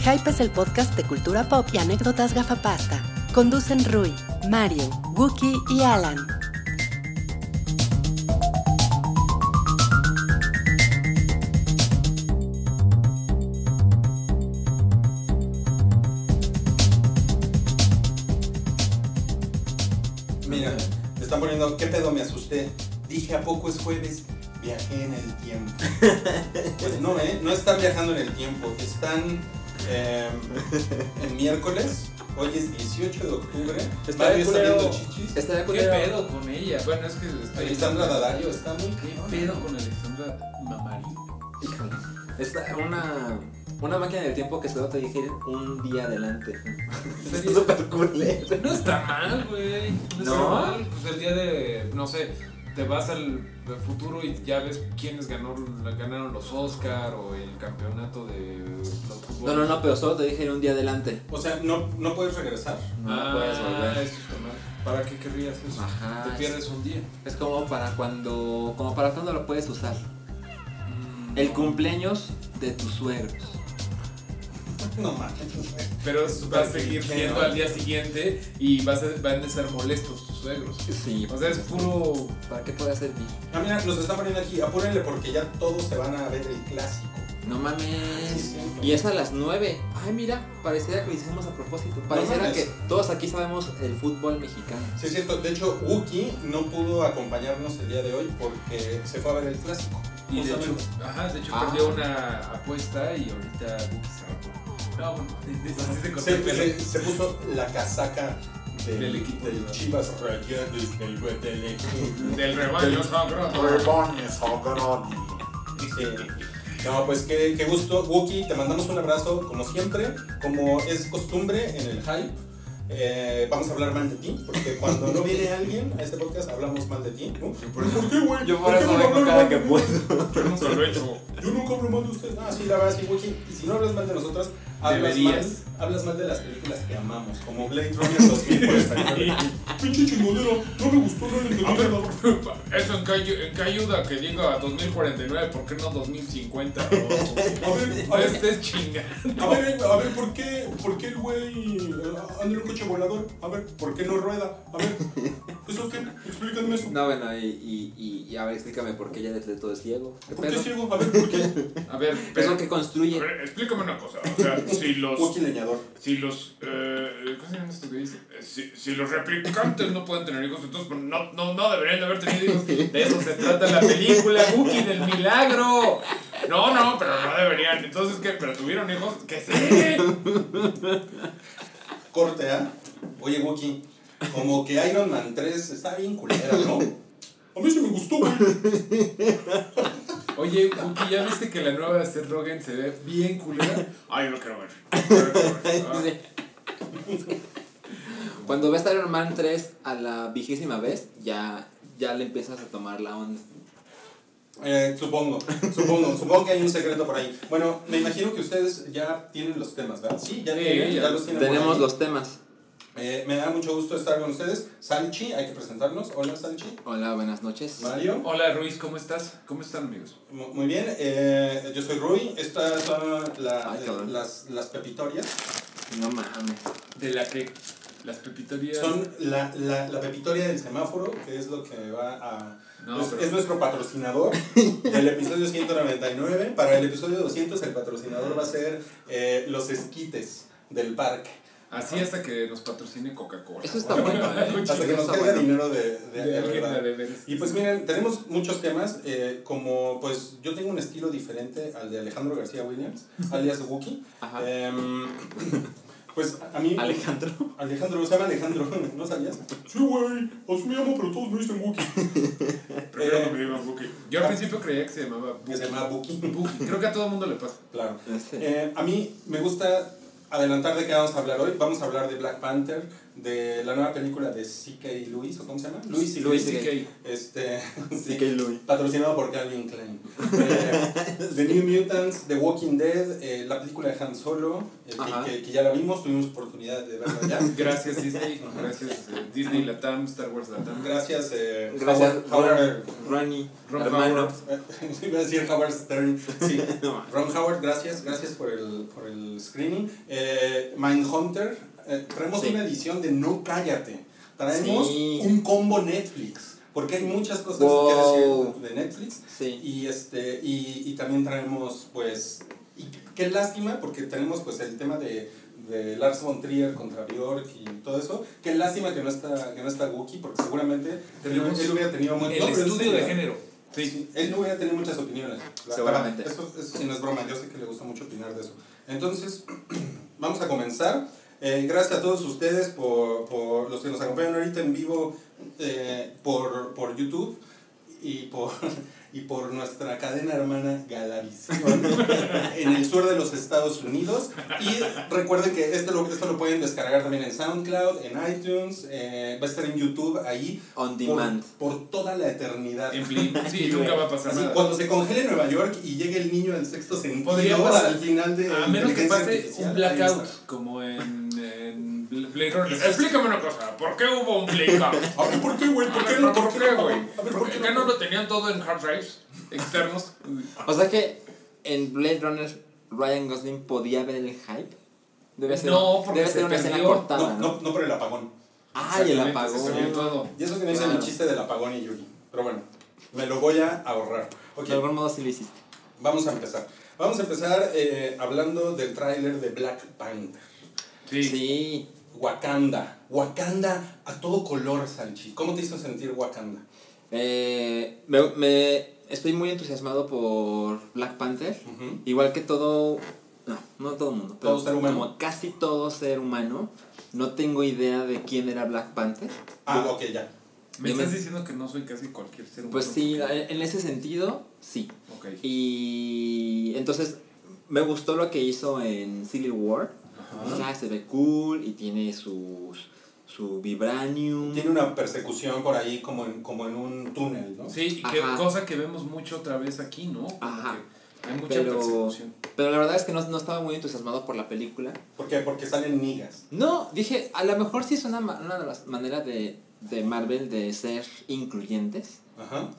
El Hype es el podcast de cultura pop y anécdotas gafapasta. Conducen Rui, Mario, Wookie y Alan. Mira, te están poniendo, ¿qué pedo me asusté? Dije, ¿a poco es jueves? Viajé en el tiempo. Pues no, ¿eh? No están viajando en el tiempo. Están eh, en miércoles. Hoy es 18 de octubre. Está Mario de está viendo chichis. Está de ¿Qué pedo con ella? Bueno, es que estoy. Alexandra Daddario está muy ¿Qué pedo con Alexandra Mamari? Híjole. Está una, una máquina del tiempo que se va a dirigir un día adelante. Está súper culero. No está mal, güey. No está ¿No? mal. Pues el día de, no sé, te vas al, al futuro y ya ves quiénes ganó, ganaron los Oscar o el campeonato de los No, fútbol. no, no, pero solo te dije un día adelante. O sea, no, no puedes regresar. No ah, puedes volver. Eso mal. ¿Para qué querrías eso? Ajá, Te es- pierdes un día. Es como para cuando. Como para cuando lo puedes usar. Mm, El no. cumpleaños de tus suegros. No mames. Pero vas a seguir siendo al día siguiente y vas a, van a ser molestos tus suegros. Sí. O sea, es puro. ¿Para qué puede servir? Ah, mira, nos están poniendo aquí. Apúrenle porque ya todos se van a ver el clásico. No mames. sí. Y es a las 9. Ay, mira, pareciera que lo hicimos a propósito. Pareciera que todos aquí sabemos el fútbol mexicano. Sí, es cierto. De hecho, Wookie no pudo acompañarnos el día de hoy porque se fue a ver el clásico. Y de hecho, ajá, de hecho Ah. perdió una apuesta y ahorita Buki se rapó. No, bueno, así se cortó Se, el pelo. se- se puso la casaca del, Del equipo, del ¿no? Chivas Rayados del Guadalajara. Del rebaño sagrado. Sí. No, pues qué, qué gusto. Wookie, te mandamos un abrazo como siempre. Como es costumbre en el hype, eh, vamos a hablar mal de ti. Porque cuando no viene alguien a este podcast, hablamos mal de ti. ¿no? ¿Por qué, güey? Yo por qué eso vengo cada que puedo. Yo nunca hablo mal de ustedes. Ah, sí, la verdad, sí, Wookie. Y si no hablas mal de nosotros, hablas mal, hablas mal de las películas que amamos. Como Blade Runner 2049. Pinche chingodera, no me gustó, no A. ¿eso en qué, en qué ayuda que diga 2049? ¿Por qué no 2050? A ver, a No ver, estés chingando. A ver, a ver, ¿por qué, por qué el güey eh, anda en un coche volador? A ver, ¿por qué no rueda? A ver, ¿eso qué? Explícame eso. No, bueno, y, y, y, y a ver, explícame por qué ya de todo es ciego. ¿Qué ¿Por qué pedo? ciego? A ver, ¿por qué? A ver, ¿Qué es pero, lo que a construye? ver, explícame una cosa. O sea, si los. Wookie leñador. Si los. Eh, ¿Cómo se llama esto que dice? Eh, Si, si los replicantes no pueden tener hijos, entonces pues, no, no, no deberían de haber tenido hijos. De eso se trata la película, Wookie, del milagro. No, no, pero no deberían. Entonces, ¿qué? ¿Pero tuvieron hijos? ¿Qué sé? Corte, ¿ah? Oye, Wookie, como que Iron Man 3 está bien culera, ¿no? A mí sí me gustó, güey. Oye, Wookie, ¿ya viste que la nueva de Seth Rogen se ve bien culera? Ay, yo no quiero ver. No quiero ver. Ah. Cuando ves Iron Man 3 a la vigésima vez, ya, ya le empiezas a tomar la onda. Eh, supongo, supongo, supongo que hay un secreto por ahí. Bueno, me imagino que ustedes ya tienen los temas, ¿verdad? Sí, ya, Sí, tienen, ya ya los tienen. Tenemos los temas. Eh, me da mucho gusto estar con ustedes. Salchi, hay que presentarnos. Hola, Salchi. Hola, buenas noches. Mario. Hola, Ruiz, ¿cómo estás? ¿Cómo están, amigos? Mu- Muy bien, eh, yo soy Rui. Estas son la- Ay, eh, las, las pepitorias. No mames. De la que las pepitorias. Son la, la, la pepitoria del semáforo, que es lo que va a... No, es, pero- es nuestro patrocinador del episodio 199. Para el episodio 200 el patrocinador va a ser eh, los esquites del parque. Así hasta que nos patrocine Coca-Cola. Eso está bueno, ¿eh? Hasta que nos bueno. dinero de, de, De de alguien verdad. de. Y pues miren, tenemos muchos temas, eh, como pues yo tengo un estilo diferente al de Alejandro García Williams, alias Wookie. Ajá. Em, pues a mí... Alejandro. Alejandro, se llama Alejandro, ¿no sabías? Sí, güey, así me llamo, pero todos me dicen Wookie. Prefiero Eh, que me digan Buki. Yo al principio creía que se llamaba Que Buki. se llama Wookie. Buki. Creo que a todo el mundo le pasa. Claro. Eh, a mí me gusta adelantar de qué vamos a hablar hoy. Vamos a hablar de Black Panther, de la nueva película de C.K. Lewis, ¿o cómo se llama? Luis y Luis. C.K. Este, Sí, que Louis. patrocinado por Calvin Klein. Eh, The New Mutants, The Walking Dead, eh, la película de Han Solo, eh, que, que, que ya la vimos, tuvimos oportunidad de verla ya. Gracias Disney, gracias eh, Disney Latam, Star Wars Latam. Gracias, eh, Gracias, Howard, Howard- Ronnie, Ron. Howard. eh, iba a decir Howard Stern, sí. No. Ron Howard, gracias, gracias por el, por el screening. Eh, Mindhunter, eh, traemos Sí. una edición de No Cállate. Traemos Sí. un combo Netflix, porque hay muchas cosas Wow. que decir de Netflix. Sí. Y, este, y, y también traemos, pues, y qué lástima, porque tenemos pues el tema de, de Lars von Trier contra Bjork y todo eso. Qué lástima que no está, que no está Wookie, porque seguramente él, Tenemos él hubiera tenido muy El no, estudio de género. Sí, él no hubiera tenido muchas opiniones. Seguramente. Eso, eso sí no es broma, yo sé que le gusta mucho opinar de eso. Entonces, vamos a comenzar. Eh, gracias a todos ustedes por, por los que nos acompañan ahorita en vivo eh, por, por YouTube y por, y por nuestra cadena hermana Galavisión en el sur de los Estados Unidos. Y recuerden que esto lo, esto lo pueden descargar también en SoundCloud, en iTunes, eh, va a estar en YouTube ahí On demand. por toda la eternidad. En Blim. Sí, nunca va a pasar Así, nada. cuando se congele Nueva York y llegue el niño del sexto sentido al final de A menos que pase un blackout, como en, en Blade Runner. Explícame una cosa, ¿por qué hubo un? A ver, ¿por qué, güey? ¿Por qué, ¿Por, por qué, no? güey? A ver, ¿Por ¿por qué qué acá no lo tenían todo en hard drives externos? O sea que en Blade Runner Ryan Gosling podía ver el hype. Debe ser, No, porque debe se ser una escena cortada. No, ¿no? no, por el apagón. Ay, el Exactamente, se perdió apagón. todo. Y eso que no hice Claro. mi chiste del apagón y Yuri. Pero bueno, me lo voy a ahorrar. De algún modo sí lo hiciste. vamos a empezar. Vamos a empezar eh, hablando del tráiler de Black Panther. Sí. Sí. Wakanda. Wakanda a todo color, Sanchi. ¿Cómo te hizo sentir Wakanda? Eh, me, me- estoy muy entusiasmado por Black Panther. Igual que todo. No, no todo el mundo. Pero Todo ser humano. Como casi todo ser humano. No tengo idea de quién era Black Panther. Ah, ok, ya. ¿Me estás diciendo que no soy casi cualquier ser humano? Pues sí, en ese sentido, sí. Ok. Y entonces me gustó lo que hizo en Civil War. Ajá. Ya se ve cool y tiene sus, su vibranium. Tiene una persecución por ahí como en, como en un túnel, ¿no? Sí, y que, cosa que vemos mucho otra vez aquí, ¿no? Como Ajá. hay mucha Pero, persecución. pero la verdad es que no, no estaba muy entusiasmado por la película. ¿Por qué? Porque salen nigas. No, dije, a lo mejor sí es una, de las maneras de, de Marvel de ser incluyentes. Ajá.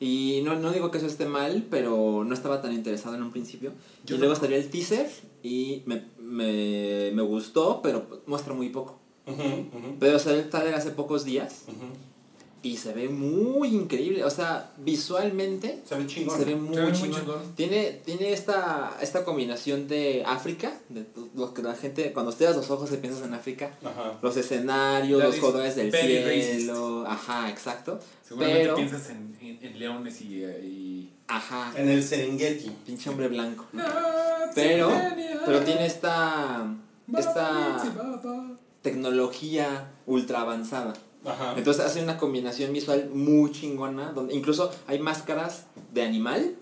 Y no, no digo que eso esté mal, pero no estaba tan interesado en un principio. Yo y luego salió el teaser y me, me, me gustó, pero muestra muy poco. Pero salió el trailer hace pocos días y se ve muy increíble. O sea, visualmente Se ve chingón. se ve muy, Se ve muy chingón. chingón. Tiene, tiene esta, esta combinación de África, de lo que la gente, cuando cierras los ojos y piensas en África, Ajá. los escenarios, That los colores del cielo, ajá, exacto. Seguramente pero, piensas en, en, en leones y, eh, y... ajá, En el Serengeti. pinche hombre blanco. No, Pero, pero tiene esta, esta tecnología ultra avanzada. Ajá. Entonces hace una combinación visual muy chingona, donde incluso hay máscaras de animal,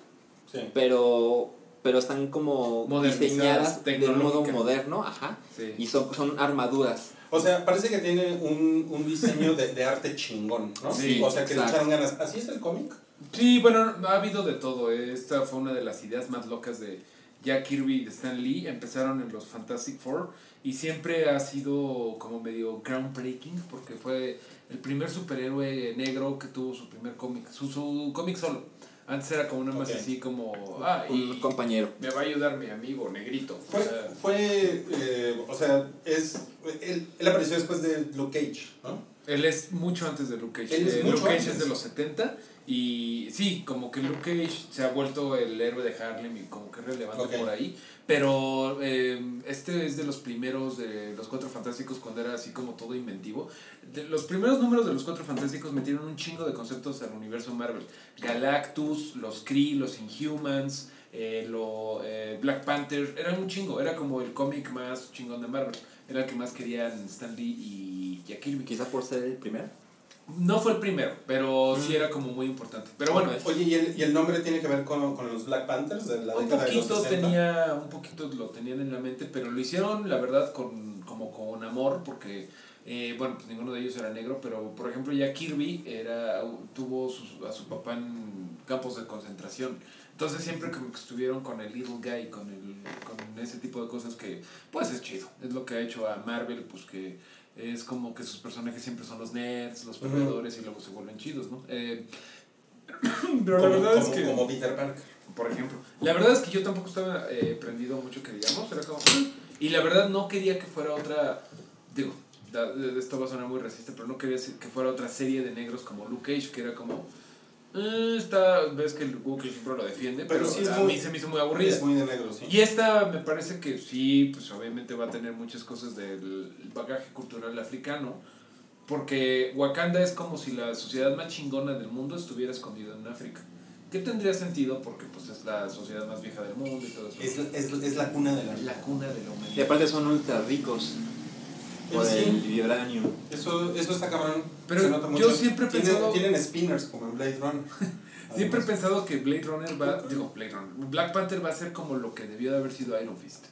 Sí. pero, pero están como diseñadas de un modo moderno, ajá, Sí. y son, son armaduras. O sea, parece que tiene un, un diseño de, de arte chingón, ¿no? Sí, o sea, que le echaron ganas. ¿Así es el cómic? Sí, bueno, ha habido de todo. Esta fue una de las ideas más locas de Jack Kirby y de Stan Lee. Empezaron en los Fantastic Four y siempre ha sido como medio groundbreaking porque fue el primer superhéroe negro que tuvo su primer cómic, su, su cómic solo. Antes era como una más así como, ah, y Un compañero. me va a ayudar mi amigo negrito. Fue, O sea, fue eh, o sea, es, él, él apareció después de Luke Cage, ¿no? Él es mucho antes de Luke Cage. Él es Eh, mucho Luke Cage antes. es de los 70 y sí, como que Luke Cage se ha vuelto el héroe de Harlem y como que es relevante por ahí. Pero eh, este es de los primeros de los Cuatro Fantásticos cuando era así como todo inventivo. De los primeros números de los Cuatro Fantásticos metieron un chingo de conceptos al universo Marvel. Galactus, los Kree, los Inhumans, eh, lo, eh, Black Panther, era un chingo, era como el cómic más chingón de Marvel. Era el que más querían Stan Lee y Jack Kirby. Quizá por ser el primero. No fue el primero, pero sí Mm. era como muy importante. Pero bueno, Ok. Oye, ¿y el, y el nombre tiene que ver con, con los Black Panthers de la un década de los poquito 60? tenía, un poquito lo tenían en la mente, pero lo hicieron, la verdad, con como con amor, porque Eh, bueno, pues ninguno de ellos era negro, pero por ejemplo ya Kirby era, tuvo sus- a su papá en campos de concentración. Entonces siempre como que estuvieron con el little guy, con, el, con ese tipo de cosas que pues es chido. Es lo que ha hecho a Marvel, pues que es como que sus personajes siempre son los nerds, los perdedores y luego se vuelven chidos, ¿no? Eh, pero la como, verdad es que como Peter Parker. por ejemplo. La verdad es que yo tampoco estaba eh, prendido mucho que digamos, era como... "Mm". Y la verdad no quería que fuera otra, digo, da- de- esto va a sonar muy racista, pero no quería que fuera otra serie de negros como Luke Cage, que era como... "Eh, esta, ves que el Luke siempre lo defiende, Pero pero, sí es a muy- mí se me hizo muy aburrida. Es muy de negro, sí. Y esta me parece que sí, pues obviamente va a tener muchas cosas del bagaje cultural africano, porque Wakanda es como si la sociedad más chingona del mundo estuviera escondida en África. ¿Qué tendría sentido? Porque pues es la sociedad más vieja del mundo y todo eso. Es, es, es la cuna de la la cuna de la Y humanidad. aparte son ultra ricos por Sí. el vibranium. Eso, eso está cabrón. Pero se nota yo siempre he Tienen- pensado- Tienen spinners como en Blade Runner. Siempre he pensado que Blade Runner va, digo Blade Runner, Black Panther va a ser como lo que debió de haber sido Iron Fist.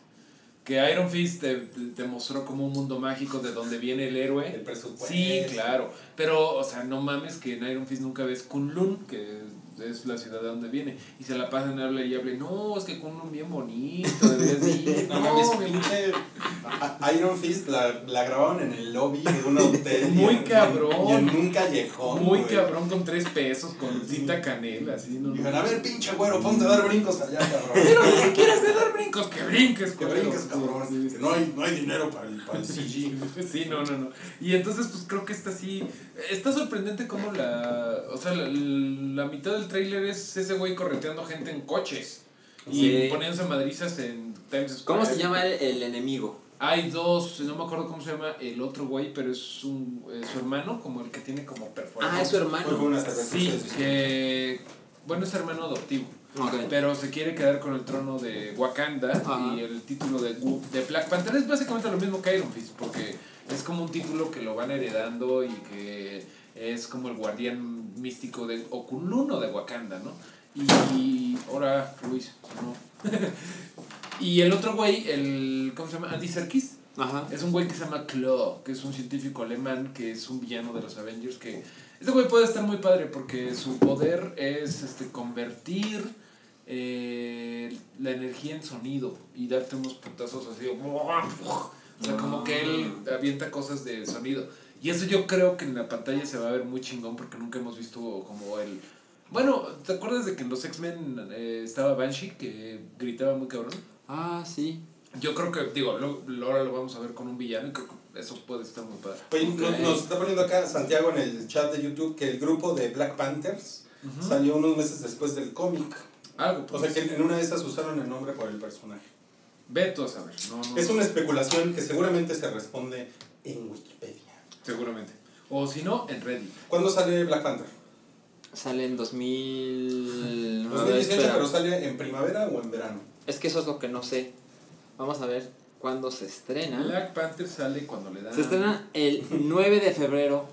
Que Iron Fist te, te- te mostró como un mundo mágico de donde viene el héroe. El presupuesto. Sí, claro. Pero, o sea, no mames que en Iron Fist nunca ves Kunlun, que es la ciudad de donde viene. Y se la pasan a hablar y hable, no, es que Kunlun bien bonito, deberías ir. No No, a- Iron Fist la, la grabaron en el lobby de un hotel. Muy en- cabrón. Y en un callejón. Muy güey. cabrón con tres pesos, con cinta canela, así, no, no. Dijeron, a ver, pinche güero, ponte a dar brincos allá, cabrón. Pero ni siquiera sé dar brincos, que brinques, Que brinques, cabrón. Sí, sí, Que no hay, no hay dinero para el, para el CG. Sí, no, no, no. Y entonces, pues creo que está así. Está sorprendente cómo la. O sea, la, la mitad del tráiler es ese güey correteando gente en coches. Y Sí. poniéndose madrizas en Times Square. ¿Cómo se llama el, el enemigo? Hay dos, no me acuerdo cómo se llama el otro güey, pero es un, eh, su hermano, como el que tiene como perforación. Ah, es su hermano. Sí, que. Bueno, es hermano adoptivo. Ok. Pero se quiere quedar con el trono de Wakanda Ajá. y el título de, de Black Panther es básicamente lo mismo que Iron Fist, porque es como un título que lo van heredando y que es como el guardián místico de Okunlun o de Wakanda, ¿no? Y ahora, Luis, no. y el otro güey, el, ¿cómo se llama? Andy Serkis. Ajá. Es un güey que se llama Claw, que es un científico alemán, que es un villano de los Avengers, que este güey puede estar muy padre porque su poder es este convertir eh, la energía en sonido y darte unos putazos así. O sea, como que él avienta cosas de sonido. Y eso yo creo que en la pantalla se va a ver muy chingón porque nunca hemos visto como el... Bueno, ¿te acuerdas de que en los X-Men eh, estaba Banshee que gritaba muy cabrón? Ah, sí. Yo creo que, digo, lo, lo- ahora lo vamos a ver con un villano y creo que eso puede estar muy padre. Oye, nos, nos está poniendo acá Santiago en el chat de YouTube que el grupo de Black Panthers salió unos meses después del cómic. Algo, O pues. sea que en una de esas usaron el nombre por el personaje. Ve tú a saber. No, no, Es una especulación que seguramente se responde en Wikipedia. Seguramente. O si no, en Reddit. ¿Cuándo sale Black Panther? Sale en 2000. 2018, espera. pero sale en primavera o en verano. Es que eso es lo que no sé. Vamos a ver cuándo se estrena. Black Panther sale cuando le dan. Se estrena el 9 de febrero.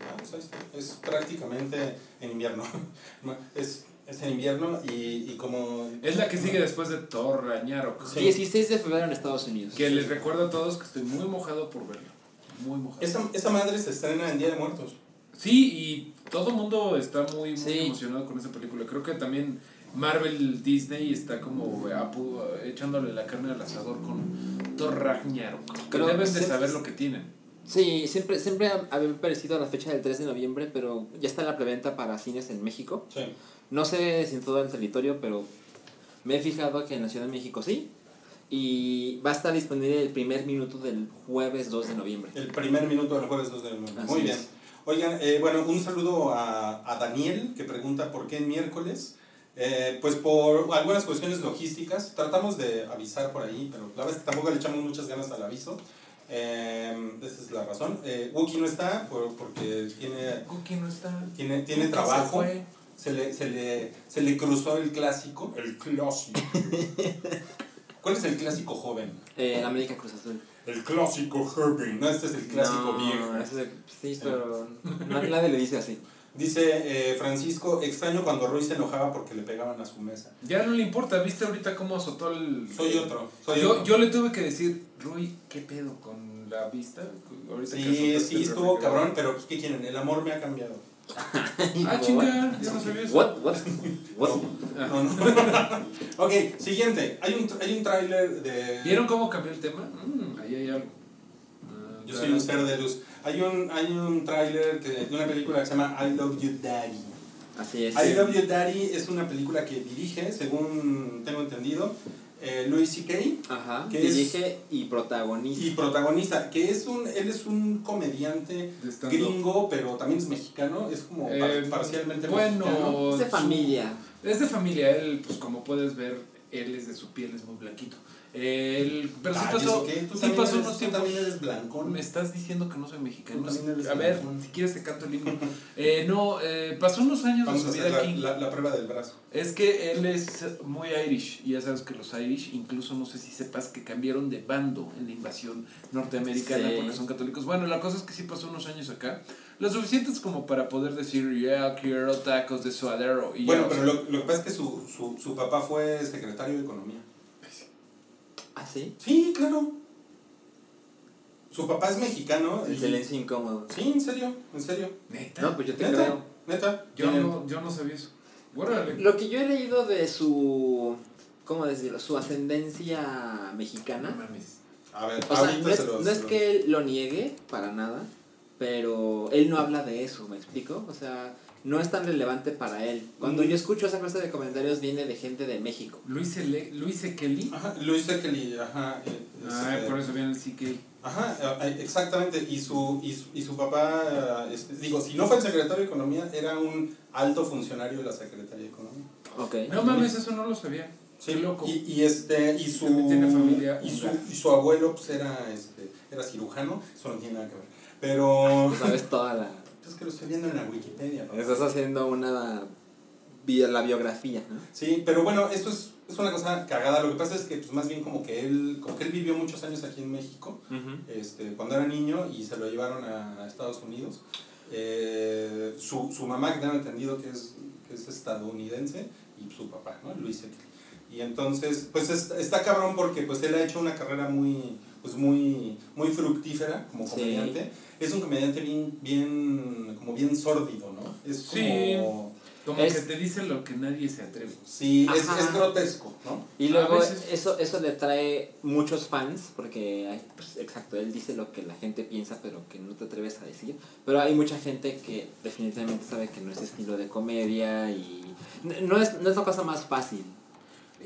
Ah, pues. Es prácticamente en invierno. Es, es en invierno y, y como... Es la que sigue después de Thor Ragnarok. Sí. 16 de febrero en Estados Unidos. Que les recuerdo a todos que estoy muy mojado por verlo. Muy mojado. Esa, esa madre se estrena en Día de Muertos. Sí, y todo el mundo está muy, muy Sí. emocionado con esa película. Creo que también Marvel Disney está como apu- echándole la carne al asador con Thor Ragnarok. Que Creo deben que de sí. saber lo que tienen. Sí, siempre, siempre ha- había parecido a la fecha del 3 de noviembre, pero ya está la preventa para cines en México. Sí. No sé si en todo el territorio, pero me he fijado que en la Ciudad de México sí. Y va a estar disponible el primer minuto del jueves 2 de noviembre. El primer minuto del jueves 2 de noviembre. Así Muy bien. es. Oigan, eh, bueno, un saludo a, a Daniel que pregunta por qué en miércoles. Eh, pues por algunas cuestiones logísticas, tratamos de avisar por ahí, pero la verdad es que tampoco le echamos muchas ganas al aviso. Eh, esa es la razón. Eh, Wookie no está por- porque tiene, Cookie no está. tiene, tiene trabajo. se. Se le, se, le, se le cruzó el clásico. El clásico. ¿Cuál es el clásico joven? Eh, la América Cruz Azul. El clásico joven. No, este es el clásico No, viejo. ese es- sí, pero na- nadie le dice así. Dice eh, Francisco, extraño cuando Ruiz se enojaba porque le pegaban a su mesa. Ya no le importa, ¿viste ahorita cómo azotó el. Soy otro. Soy Yo, otro. yo le tuve que decir, Rui, ¿qué pedo con la vista. Ahorita Sí, azotaste sí, el estuvo cabrón, pero pues, ¿qué quieren? El amor me ha cambiado. Ah, chinga, ya no sabía eso. What? What? What? Ah. No, no. ok, siguiente. Hay un, hay un tráiler de... ¿Vieron cómo cambió el tema? Mm, ahí hay algo. Ah, Yo soy un ser de luz. Hay un, hay un tráiler que- de una película que se llama I Love You Daddy. Así es. I Love You Daddy es una película que dirige, según tengo entendido, eh, Louis C.K. Ajá. que es- Dirige y protagoniza. y protagoniza, que es un, él es un comediante gringo, pero también es mexicano, es como par- Eh, parcialmente bueno, mexicano. Es de su- familia. Es de familia, él, pues como puedes ver, él es de su piel, es muy blanquito. Él, pero sí Ay, pasó. ¿Tú sí pasó eres- unos tiempos. también eres blancón? Me estás diciendo que no soy mexicano. A ver, blancón. si quieres te canto el himno. Eh, no, eh, pasó unos años Vamos de su vida la, aquí. la- la prueba del brazo. Es que él es muy Irish, y ya sabes que los Irish, incluso no sé si sepas que cambiaron de bando en la invasión norteamericana Sí. porque son católicos. Bueno, la cosa es que sí pasó unos años acá, lo suficientes como para poder decir, yeah, quiero tacos de suadero. Y ya, Bueno, o pero sea, lo, lo que pasa es que su, su, su papá fue secretario de Economía. ¿Ah, sí? Sí, claro. Su papá es mexicano. El y- silencio incómodo. Sí, en serio, en serio. ¿Neta? No, pues yo te ¿Neta? creo. Neta. yo, no, yo no sabía eso. Órale. Lo que yo he leído de su. ¿Cómo decirlo? Su ascendencia No mexicana. mames. A ver, O sea, no es, los- no es que él lo niegue para nada, pero él no habla de eso, ¿me explico? O sea, no es tan relevante para él. Cuando Mm. yo escucho esa clase de comentarios viene de gente de México. Luis, Ele- Luis E. Kelly. Ajá, Luis Kelly, ajá. eh, Ah, este, por eso viene el CK. Ajá, eh, exactamente. Y su, y su, y su papá, eh, este, digo, si no fue el secretario de Economía, era un alto funcionario de la Secretaría de Economía. Ok. No mames, eso no lo sabía. Sí, Qué loco. Y, y este, y su, tiene familia y su, y su abuelo pues, era, este, era cirujano, eso no tiene nada que ver. Pero sabes toda la... es que lo estoy viendo en la Wikipedia. papá. Estás haciendo una... la biografía, ¿no? Sí, pero bueno, esto es, es una cosa cagada. Lo que pasa es que pues, más bien como que él, como que él vivió muchos años aquí en México, este, cuando era niño y se lo llevaron a Estados Unidos. Eh, su, su mamá, que tengo entendido que es, que es estadounidense, y su papá, ¿no? Luis. Y entonces, pues es- está cabrón porque pues él ha hecho una carrera muy, pues muy, muy fructífera como Sí. Es un comediante bien, bien, como bien sórdido, ¿no? Es como... Sí. Como Es- que te dice lo que nadie se atreve. Sí, es, grotesco, ¿no? Y luego veces- eso, eso le trae muchos fans, porque, hay, pues, exacto, él dice lo que la gente piensa, pero que no te atreves a decir. Pero hay mucha gente que definitivamente sabe que no es estilo de comedia y no es, no es la cosa más fácil.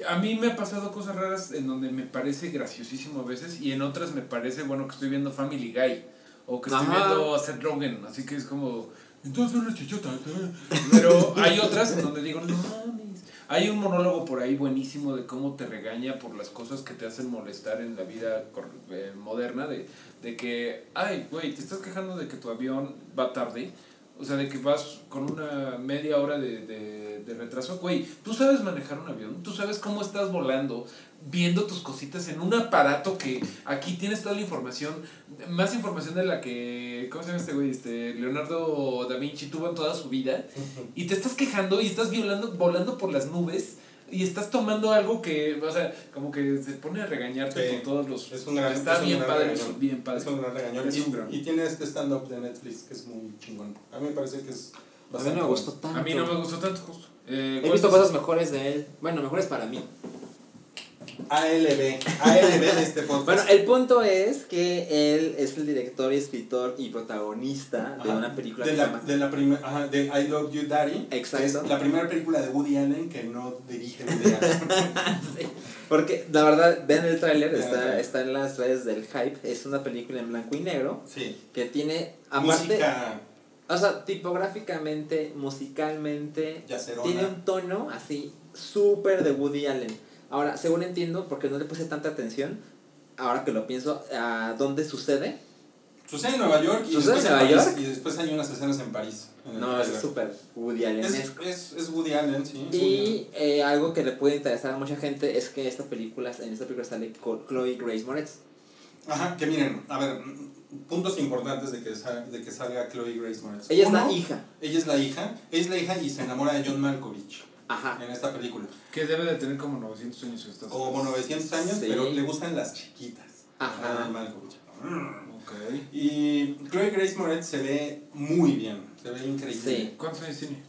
A mí me ha pasado cosas raras en donde me parece graciosísimo a veces y en otras me parece, bueno, que estoy viendo Family Guy o que estoy Ajá. viendo a Seth Rogen, así que es como, entonces una chichota. ¿eh?". Pero hay otras en donde digo, no mames. Hay un monólogo por ahí buenísimo de cómo te regaña por las cosas que te hacen molestar en la vida eh, moderna, de, de que, ay, güey, te estás quejando de que tu avión va tarde. O sea, de que vas con una media hora de, de, de retraso. Güey, tú sabes manejar un avión, tú sabes cómo estás volando, viendo tus cositas en un aparato que aquí tienes toda la información, más información de la que, ¿cómo se llama este güey? Este, Leonardo da Vinci tuvo en toda su vida. Y te estás quejando y estás violando, volando por las nubes y estás tomando algo que, o sea, como que se pone a regañarte Sí. por todos los... Es un gran- Está es un bien gran padre, regañón. bien padre. Es un gran regañón. Es y, un gran- y tiene este stand-up de Netflix que es muy chingón. A mí me parece que es A mí bastante no me gustó tanto. A mí no me gustó tanto, justo. Eh, He ¿cuál visto es? cosas mejores de él. Bueno, mejores para mí. ALB. ALB de este podcast. Bueno, el punto es que él es el director, y escritor y protagonista de una película de que la, se llama... de la primer- ajá, de I Love You Daddy. Exacto. Es la primera película de Woody Allen que no dirige Woody Allen. Sí, Porque la verdad, vean el tráiler, está, está en las redes del hype. Es una película en blanco y negro Sí. que tiene, aparte, Música o sea, tipográficamente, musicalmente, yacerona. tiene un tono así súper de Woody Allen. Ahora, según entiendo, porque no le puse tanta atención, ahora que lo pienso, a dónde sucede. Sucede en Nueva York y, ¿Sucede después en Nueva París, York? y después hay unas escenas en París. en No, es súper Woody Allen. es, es, es Woody Allen, sí. es Y eh, algo que le puede interesar a mucha gente es que esta película, en esta película sale Chloe Grace Moretz. Ajá, que miren, a ver, puntos importantes de que, sal- de que salga Chloe Grace Moretz. Ella es Uno, la hija. Ella es la hija, ella es la hija y se enamora de John Malkovich Ajá. en esta película. Que debe de tener como 900 años. Estas Como 900 años, Sí. pero le gustan las chiquitas. Ajá. a John Malkovich. Ok. Y Chloe Grace Moretz se ve muy bien, se ve increíble. Sí. ¿Cuántos años tiene?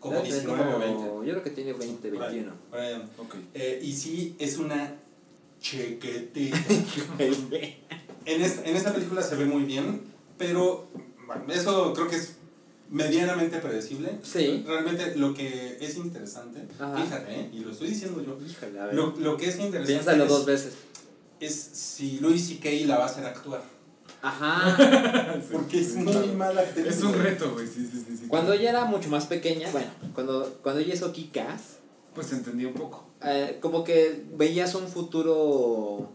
Como Debe tener 19 o como- 20. Yo creo que tiene 20, Por ahí, 21. por ahí anda. Ok. Eh, y sí, es una chequetita. En esta, en esta película se ve muy bien, pero bueno, eso creo que es medianamente predecible. Sí. Realmente lo que es interesante, Ajá. fíjate, ¿eh? y lo estoy diciendo yo, Híjole, a ver. lo, lo que es interesante Piénsalo es, dos veces. es si Louis C.K. la va a hacer actuar. Ajá. Porque es muy mala actriz. Es un reto, güey. Sí, sí, sí, sí. Cuando ella era mucho más pequeña, bueno, cuando, cuando ella hizo Kikas, Pues entendí un poco. eh, como que veías un futuro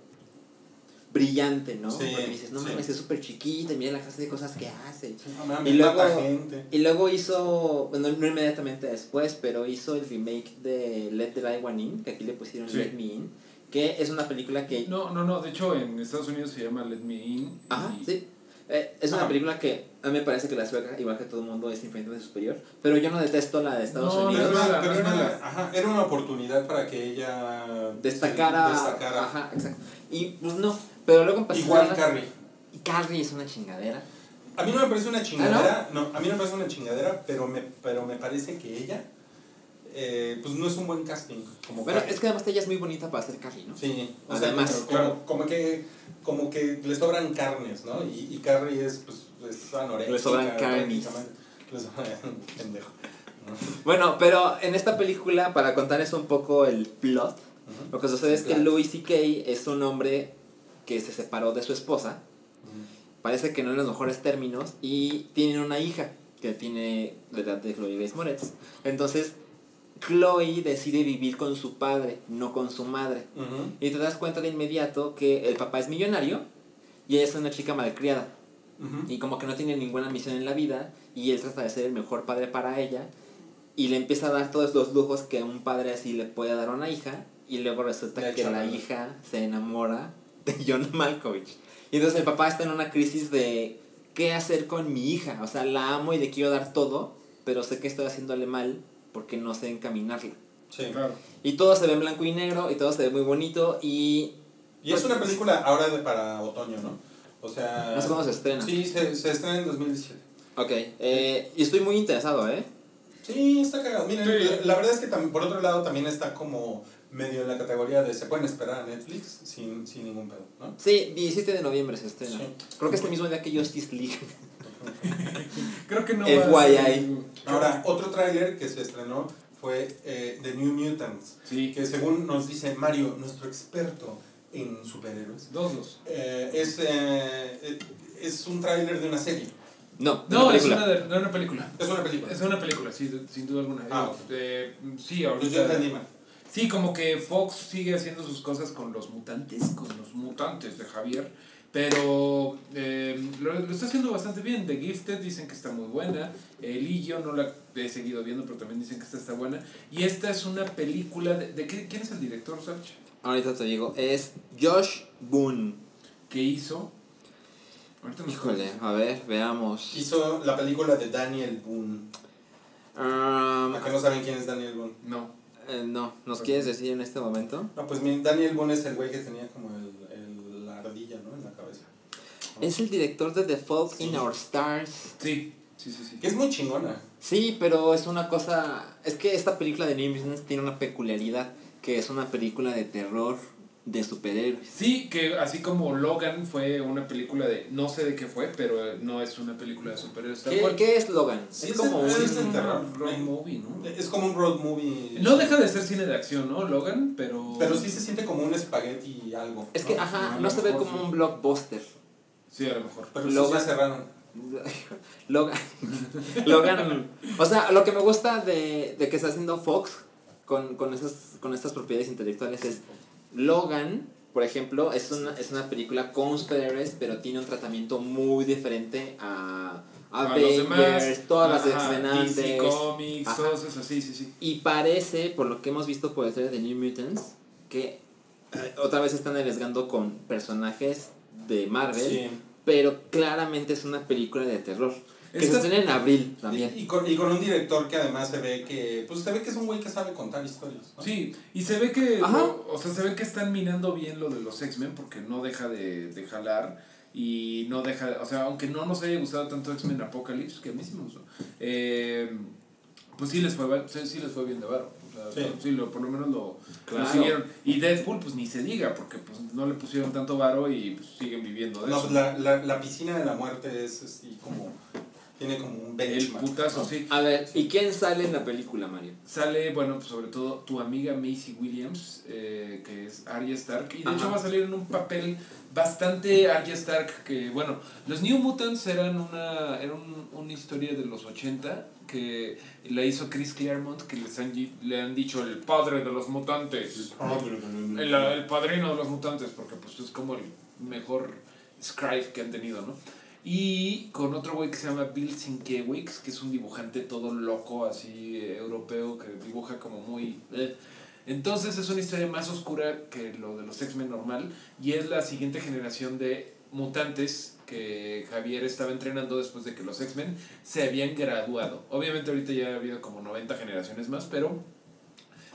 brillante, ¿no? Sí, Porque dices, no sí. mames, es súper chiquita y mira la clase de cosas que hace. No mames, Y luego- gente. Y luego hizo, bueno, no inmediatamente después, pero hizo el remake de Let the Right One In, que aquí le pusieron Sí. Let Me In, que es una película que... No, no, no. De hecho, en Estados Unidos se llama Let Me In. Ajá, y- sí. Eh, es una película que a mí me parece que la sueca, igual que todo el mundo, es infinitamente superior, pero yo no detesto la de Estados No, no Pero, es Unidos. mala, era, pero era- ajá, era una oportunidad para que ella Destacara, se destacara. Ajá, exacto. Y pues no, pero luego empecé Igual a Carrie. Y Carrie es una chingadera. A mí no me parece una chingadera, no? a mí no me parece una chingadera, pero me, pero me parece que ella, eh, pues no es un buen casting. Como Bueno, Carrie. es que además ella es muy bonita para ser Carrie, ¿no? Sí, o sea, Además, como, claro. como que, como que le sobran carnes, ¿no? Y, y Carrie es, pues, es anoréxica. Le sobran carnes. Le sobran, pendejo. ¿no? Bueno, pero en esta película, para contarles un poco el plot, lo que sucede es que. Louis C.K. es un hombre que se separó de su esposa, parece que no en los mejores términos, y tienen una hija que tiene la edad de Chloe Grace Moretz. Entonces, Chloe decide vivir con su padre, no con su madre. Y te das cuenta de inmediato que el papá es millonario y ella es una chica malcriada. Y como que no tiene ninguna misión en la vida y él trata de ser el mejor padre para ella y le empieza a dar todos los lujos que un padre así le puede dar a una hija y luego resulta que la hija se enamora de John Malkovich. Y entonces el papá está en una crisis de qué hacer con mi hija. O sea, la amo y le quiero dar todo, pero sé que estoy haciéndole mal porque no sé encaminarla. Sí. Claro. Y todo se ve en blanco y negro y todo se ve muy bonito y Y es una película ahora de para otoño, ¿no? O sea... no sé cuándo se estrena. Sí, se, se estrena en 2017. Ok, eh, y estoy muy interesado, ¿eh? Sí, está cagado. Miren, Sí. la, verdad es que por otro lado también está como medio en la categoría de se pueden esperar a Netflix sin, sin ningún pedo, ¿no? Sí, 17 de noviembre se estrena. Sí. Creo que es el mismo día que Justice League. Creo que no FYI. va a ser- Ahora, otro tráiler que se estrenó fue eh, The New Mutants, Sí. que según nos dice Mario, nuestro experto en superhéroes, Dos, dos. eh, es, eh, eh, es un tráiler de una serie. No, No, una es una, de, de una película. Es una película. Es una película, sí, sin duda alguna. Ah, ok. Eh, sí, Pues yo ahorita. Sí, como que Fox sigue haciendo sus cosas con los mutantes, con los mutantes de Javier. Pero eh, lo, lo está haciendo bastante bien. The Gifted dicen que está muy buena. El y yo no la he seguido viendo, pero también dicen que esta está buena. Y esta es una película de... de qué, ¿Quién es el director, Sarch? Ahorita te digo, es Josh Boone. ¿Qué hizo? Ahorita nos Híjole, a ver, veamos. Hizo la película de Daniel Boone. Um, ¿A que no saben quién es Daniel Boone? No. Eh, no, ¿nos quieres decir en este momento? No, pues mi- Daniel Boone es el güey que tenía como el, el- la ardilla, ¿no? En la cabeza. Es el director de The Fault Sí. in Our Stars. Sí, sí, sí. sí. Que es muy chingona. Sí, pero es una cosa... Es que esta película de New Business tiene una peculiaridad, que es una película de terror de superhéroes. Sí, que así como Logan fue una película de... No sé de qué fue, pero no es una película de superhéroes. ¿Qué, qué es Logan? Sí, es es como el- un... es road movie, ¿no? Es como un road movie. No deja de ser cine de acción, ¿no? Logan, pero... Pero sí se siente como un espagueti algo. Es que, ¿no? ajá, no se ve como sí. un blockbuster. Sí, a lo mejor. Pero Logan- cerraron. Logan. Logan. O sea, lo que me gusta de, de que está haciendo Fox con, con, esas, con estas propiedades intelectuales es Logan, por ejemplo, es una, es una película con superhéroes, pero tiene un tratamiento muy diferente a A los Avengers, demás, todas las ajá, DC. Comics, Ajá. todas esas, sí, sí, sí. Y parece, por lo que hemos visto por el trailer de New Mutants, que eh, otra vez están arriesgando con personajes de Marvel, Sí. pero claramente es una película de terror. Que Esta- se estrena en abril Y, también. y con, y con un director que además se ve que. Pues se ve que es un güey que sabe contar historias. ¿no? Sí, y se ve que, Ajá. lo- o sea, se ve que están minando bien lo de los X-Men porque no deja de, de jalar. y no deja, o sea, aunque no nos haya gustado tanto X-Men Apocalypse, que a mí sí me gustó, eh, pues sí les fue, sí, sí les fue bien de varo. O sea, Sí. sí, lo, por lo menos lo, lo Claro. siguieron. Y Deadpool, pues ni se diga, porque pues no le pusieron tanto varo y pues, siguen viviendo de No, eso. pues la, la, la piscina de la muerte es así como. Tiene como un El benchmark. putazo, ¿no? sí. A ver, ¿y quién sale en la película, Mario? Sale, bueno, pues sobre todo tu amiga Macy Williams, eh, que es Arya Stark, y de Ajá. hecho va a salir en un papel bastante Arya Stark, que bueno, los New Mutants eran una, era un- una historia de los 80 que la hizo Chris Claremont, que les han, le han dicho el padre de los mutantes, el, el padrino de los mutantes, porque pues es como el mejor scribe que han tenido, ¿no? Y con otro güey que se llama Bill Sienkiewicz, que es un dibujante todo loco, así europeo, que dibuja como muy... eh. Entonces es una historia más oscura que lo de los X-Men normal y es la siguiente generación de mutantes que Javier estaba entrenando después de que los X-Men se habían graduado. Obviamente ahorita ya ha habido como 90 generaciones más, pero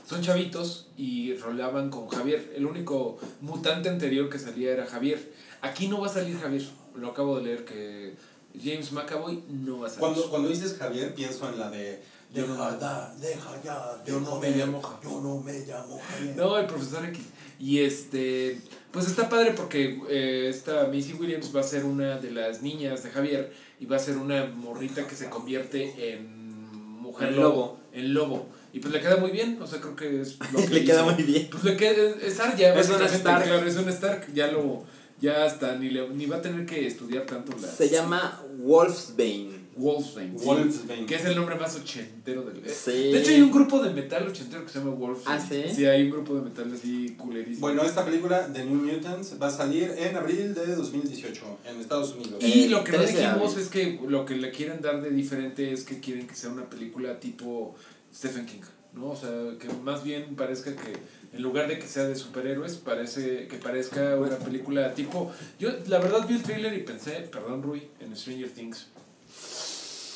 son chavitos y rolaban con Javier. El único mutante anterior que salía era Javier. Aquí no va a salir Javier. Lo acabo de leer que James McAvoy no va a salir. Cuando, cuando dices Javier, pienso en la de. Yo no- Deja, da, deja ya. Yo no me comer, llamo Yo no me llamo Javier. No, el profesor X. Y este, pues está padre porque eh, esta Macy Williams va a ser una de las niñas de Javier y va a ser una morrita que se convierte en mujer En lobo. lobo. En lobo. Y pues le queda muy bien, o sea, creo que es lo que Le queda muy bien. Pues le queda, es Arya, Es una básicamente, Stark. claro, es un Stark, ya lo, ya hasta ni, le, ni va a tener que estudiar tanto la... Se llama Wolfsbane. Wolfsbane. sí, Wolfsbane. Que es el nombre más ochentero del... Sí. De hecho hay un grupo de metal ochentero que se llama Wolfsbane. ¿Ah, sí? Sí, hay un grupo de metal así culerísimo. Bueno, esta película de New Mutants va a salir en abril de 2018 en Estados Unidos. Y Eh, lo que no 13 de dijimos es que lo que le quieren dar de diferente es que quieren que sea una película tipo Stephen King, ¿no? O sea, que más bien parezca que en lugar de que sea de superhéroes, parece que parezca una película tipo... Yo la verdad vi el thriller y pensé, perdón Rui, en Stranger Things.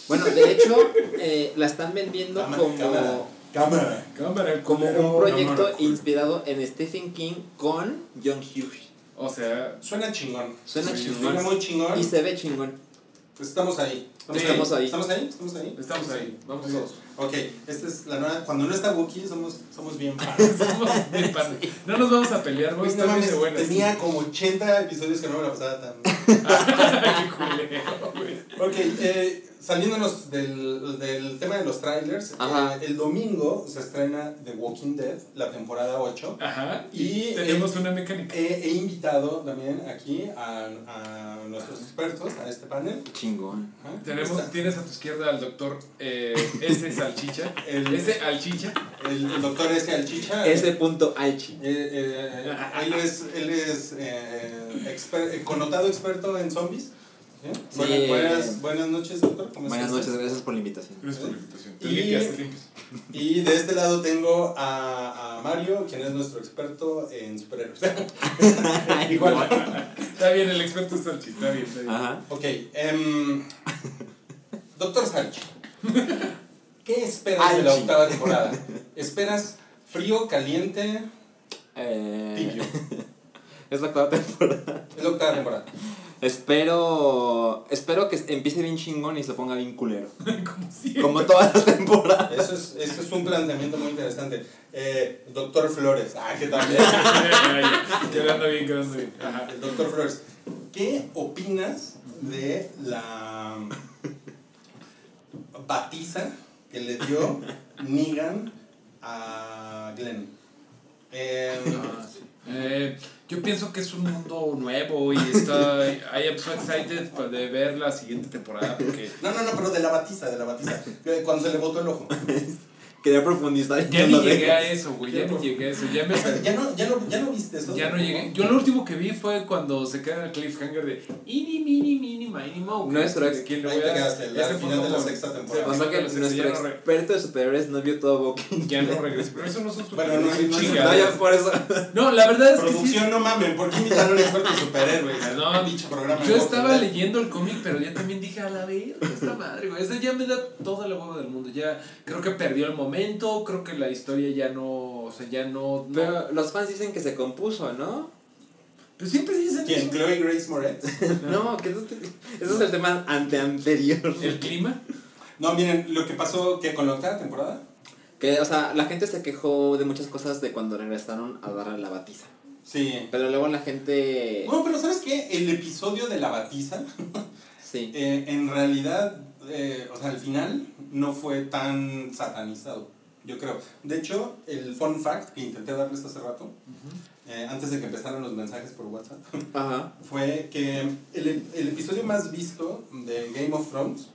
Bueno, de hecho, eh, la están vendiendo Cámara, como, cámara, cámara. Cámara, como un proyecto cámara. inspirado en Stephen King con John Hughes. O sea, Suena chingón. Suena Sí, chingón. Suena muy chingón. Y se ve chingón. Pues estamos ahí. Estamos ahí. ¿Estamos ahí? ¿Estamos ahí? estamos ahí, vamos Ok. todos. Ok, esta es la nueva. Cuando no está Wookiee, somos, somos bien fans. Somos bien pan. No nos vamos a pelear, vamos a estar bien buenas. tenía como 80 episodios que no me la pasaba tan. Qué culero, güey. Ok, eh, saliéndonos del, del tema de los trailers, Ajá. eh, el domingo se estrena The Walking Dead, la temporada 8. Ajá, y, Y, tenemos eh, una mecánica. He, he invitado también aquí a, a nuestros expertos a este panel. Chingón. Ajá. Tenemos, Está tienes a tu izquierda al doctor eh, S. Salchicha. El- S. Alchicha. el, el doctor S. Alchicha. Ese punto Alchi. Eh, eh, él es, él es eh, exper- eh, connotado experto en zombies. ¿Sí? Sí. Buenas, buenas, buenas noches, doctor. ¿Cómo Buenas estás? noches, gracias por la invitación. Gracias por la invitación. Te Y- limpias, te limpias. Y de este lado tengo a, a Mario, quien es nuestro experto en superhéroes. Igual. Está bien, el experto es Salchi. Está bien, está bien. Ajá. Ok. em, doctor Salchi, ¿qué esperas de la octava temporada? ¿Esperas frío, caliente, Eh, tibio? es la octava temporada. Es la octava temporada. Espero, espero que empiece bien chingón y se ponga bien culero. Como siempre. Como todas las temporadas. Eso es, eso es un planteamiento muy interesante. Eh, doctor Flores, ah, que también. Quedando bien, quedando bien. Ajá. El doctor Flores, ¿qué opinas de la batiza que le dio Negan a Glenn? Eh, Ah, sí. Eh, yo pienso que es un mundo nuevo y está. I am so excited de ver la siguiente temporada porque. no, no, no, pero de la batiza, de la batiza. Cuando se le botó el ojo. Quería profundizar Ya ni lo de- llegué a eso, güey. Ya ni llegué a eso. Ya me. ¿Ya no, ya, no, ¿Ya no viste eso? Ya no llegué. Yo lo último que vi fue cuando se queda en el cliffhanger de Ini, Mini, Mini, Mini, Mo. Nuestro ¿De quién le Ahí voy te a quedaste, al Ese fue final de la sexta temporada. Sea que ya no nuestro experto de superhéroes no vio todo Walking Ya no regresé. Pero eso no son Bueno, superhéroes, no, son no, por eso. No, la verdad es que sí. Producción, no mamen, ¿por qué invitaron a un experto en superhéroes? No, Pinche programa de Yo estaba leyendo el cómic, pero ya también dije, a la verga, esta madre, güey. Esa ya me da toda la hueva del mundo. Ya creo que perdió el momento, creo que la historia ya no, o sea, ya no... no- Pero los fans dicen que se compuso, ¿no? Pues siempre dicen ¿Quién? eso. Chloe Grace Moretz. No, que eso, eso es el tema ante anterior. El clima. No, miren, lo que pasó que con la octava temporada. Que, o sea, la gente se quejó de muchas cosas de cuando regresaron a dar a la batiza. Sí. Pero luego la gente. No, pero ¿sabes qué? El episodio de la batiza, Sí. eh, en realidad, eh, o sea, al final no fue tan satanizado, yo creo. De hecho, el fun fact que intenté darles hace rato, eh, antes de que empezaran los mensajes por WhatsApp, Ajá. fue que el, el episodio más visto de Game of Thrones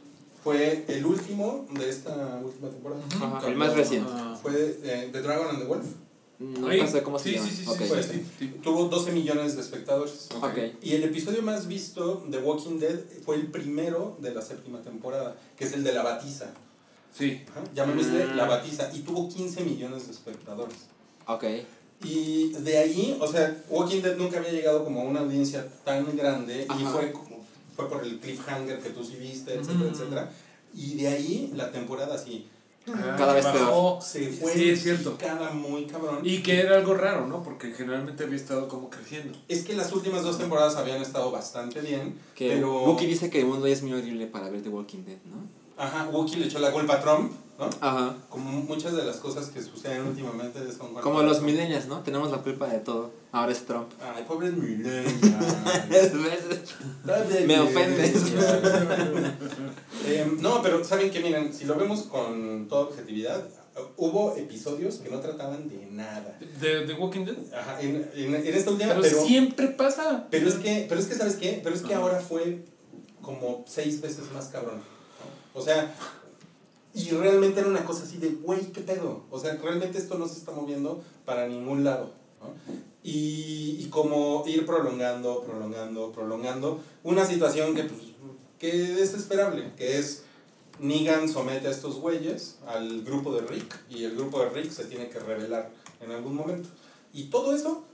fue el último de esta última temporada. El más reciente. Ah. Fue eh, The Dragon and the Wolf. No sé cómo se Sí, llama. sí, sí, sí, Ok. sí, Pues, sí, sí. Tuvo 12 millones de espectadores. Ok. Y el episodio más visto de Walking Dead fue el primero de la séptima temporada, que es el de la batiza. Sí. Ajá, Llamémosle Mm. la batiza. Y tuvo 15 millones de espectadores. Ok. Y de ahí, o sea, Walking Dead nunca había llegado como a una audiencia tan grande y Ajá. fue, como- fue por el cliffhanger que tú sí viste, etcétera, Ujú. etcétera. Y de ahí la temporada sí Cada vez bajó. se fue Sí, es cierto. cada muy cabrón. Y que era algo raro, ¿no? Porque generalmente había estado como creciendo. Es que las últimas dos temporadas habían estado bastante bien, Que pero... Wookie dice que el mundo ya es muy horrible para ver The Walking Dead, ¿no? Ajá, Wookiee le echó la culpa a Trump, ¿no? Ajá. Como muchas de las cosas que suceden últimamente son... Como los Trump. millennials, ¿no? Tenemos la culpa de todo. Ahora es Trump. Ay, pobres millennials. Me ofendes. Eh, no, pero saben que miren, si lo vemos con toda objetividad, hubo episodios que no trataban de nada. ¿De, de Walking Dead? Ajá, en, en, en esta última, Pero, pero, siempre pasa. pero es que, pero es que, ¿sabes qué? Pero es que Ajá. ahora fue como seis veces más cabrón. ¿no? O sea, y realmente era una cosa así de, güey, ¿qué pedo? O sea, realmente esto no se está moviendo para ningún lado. ¿no? Y, y como ir prolongando, prolongando, prolongando una situación que, pues, que es esperable, que es Negan somete a estos güeyes al grupo de Rick y el grupo de Rick se tiene que revelar en algún momento. Y todo eso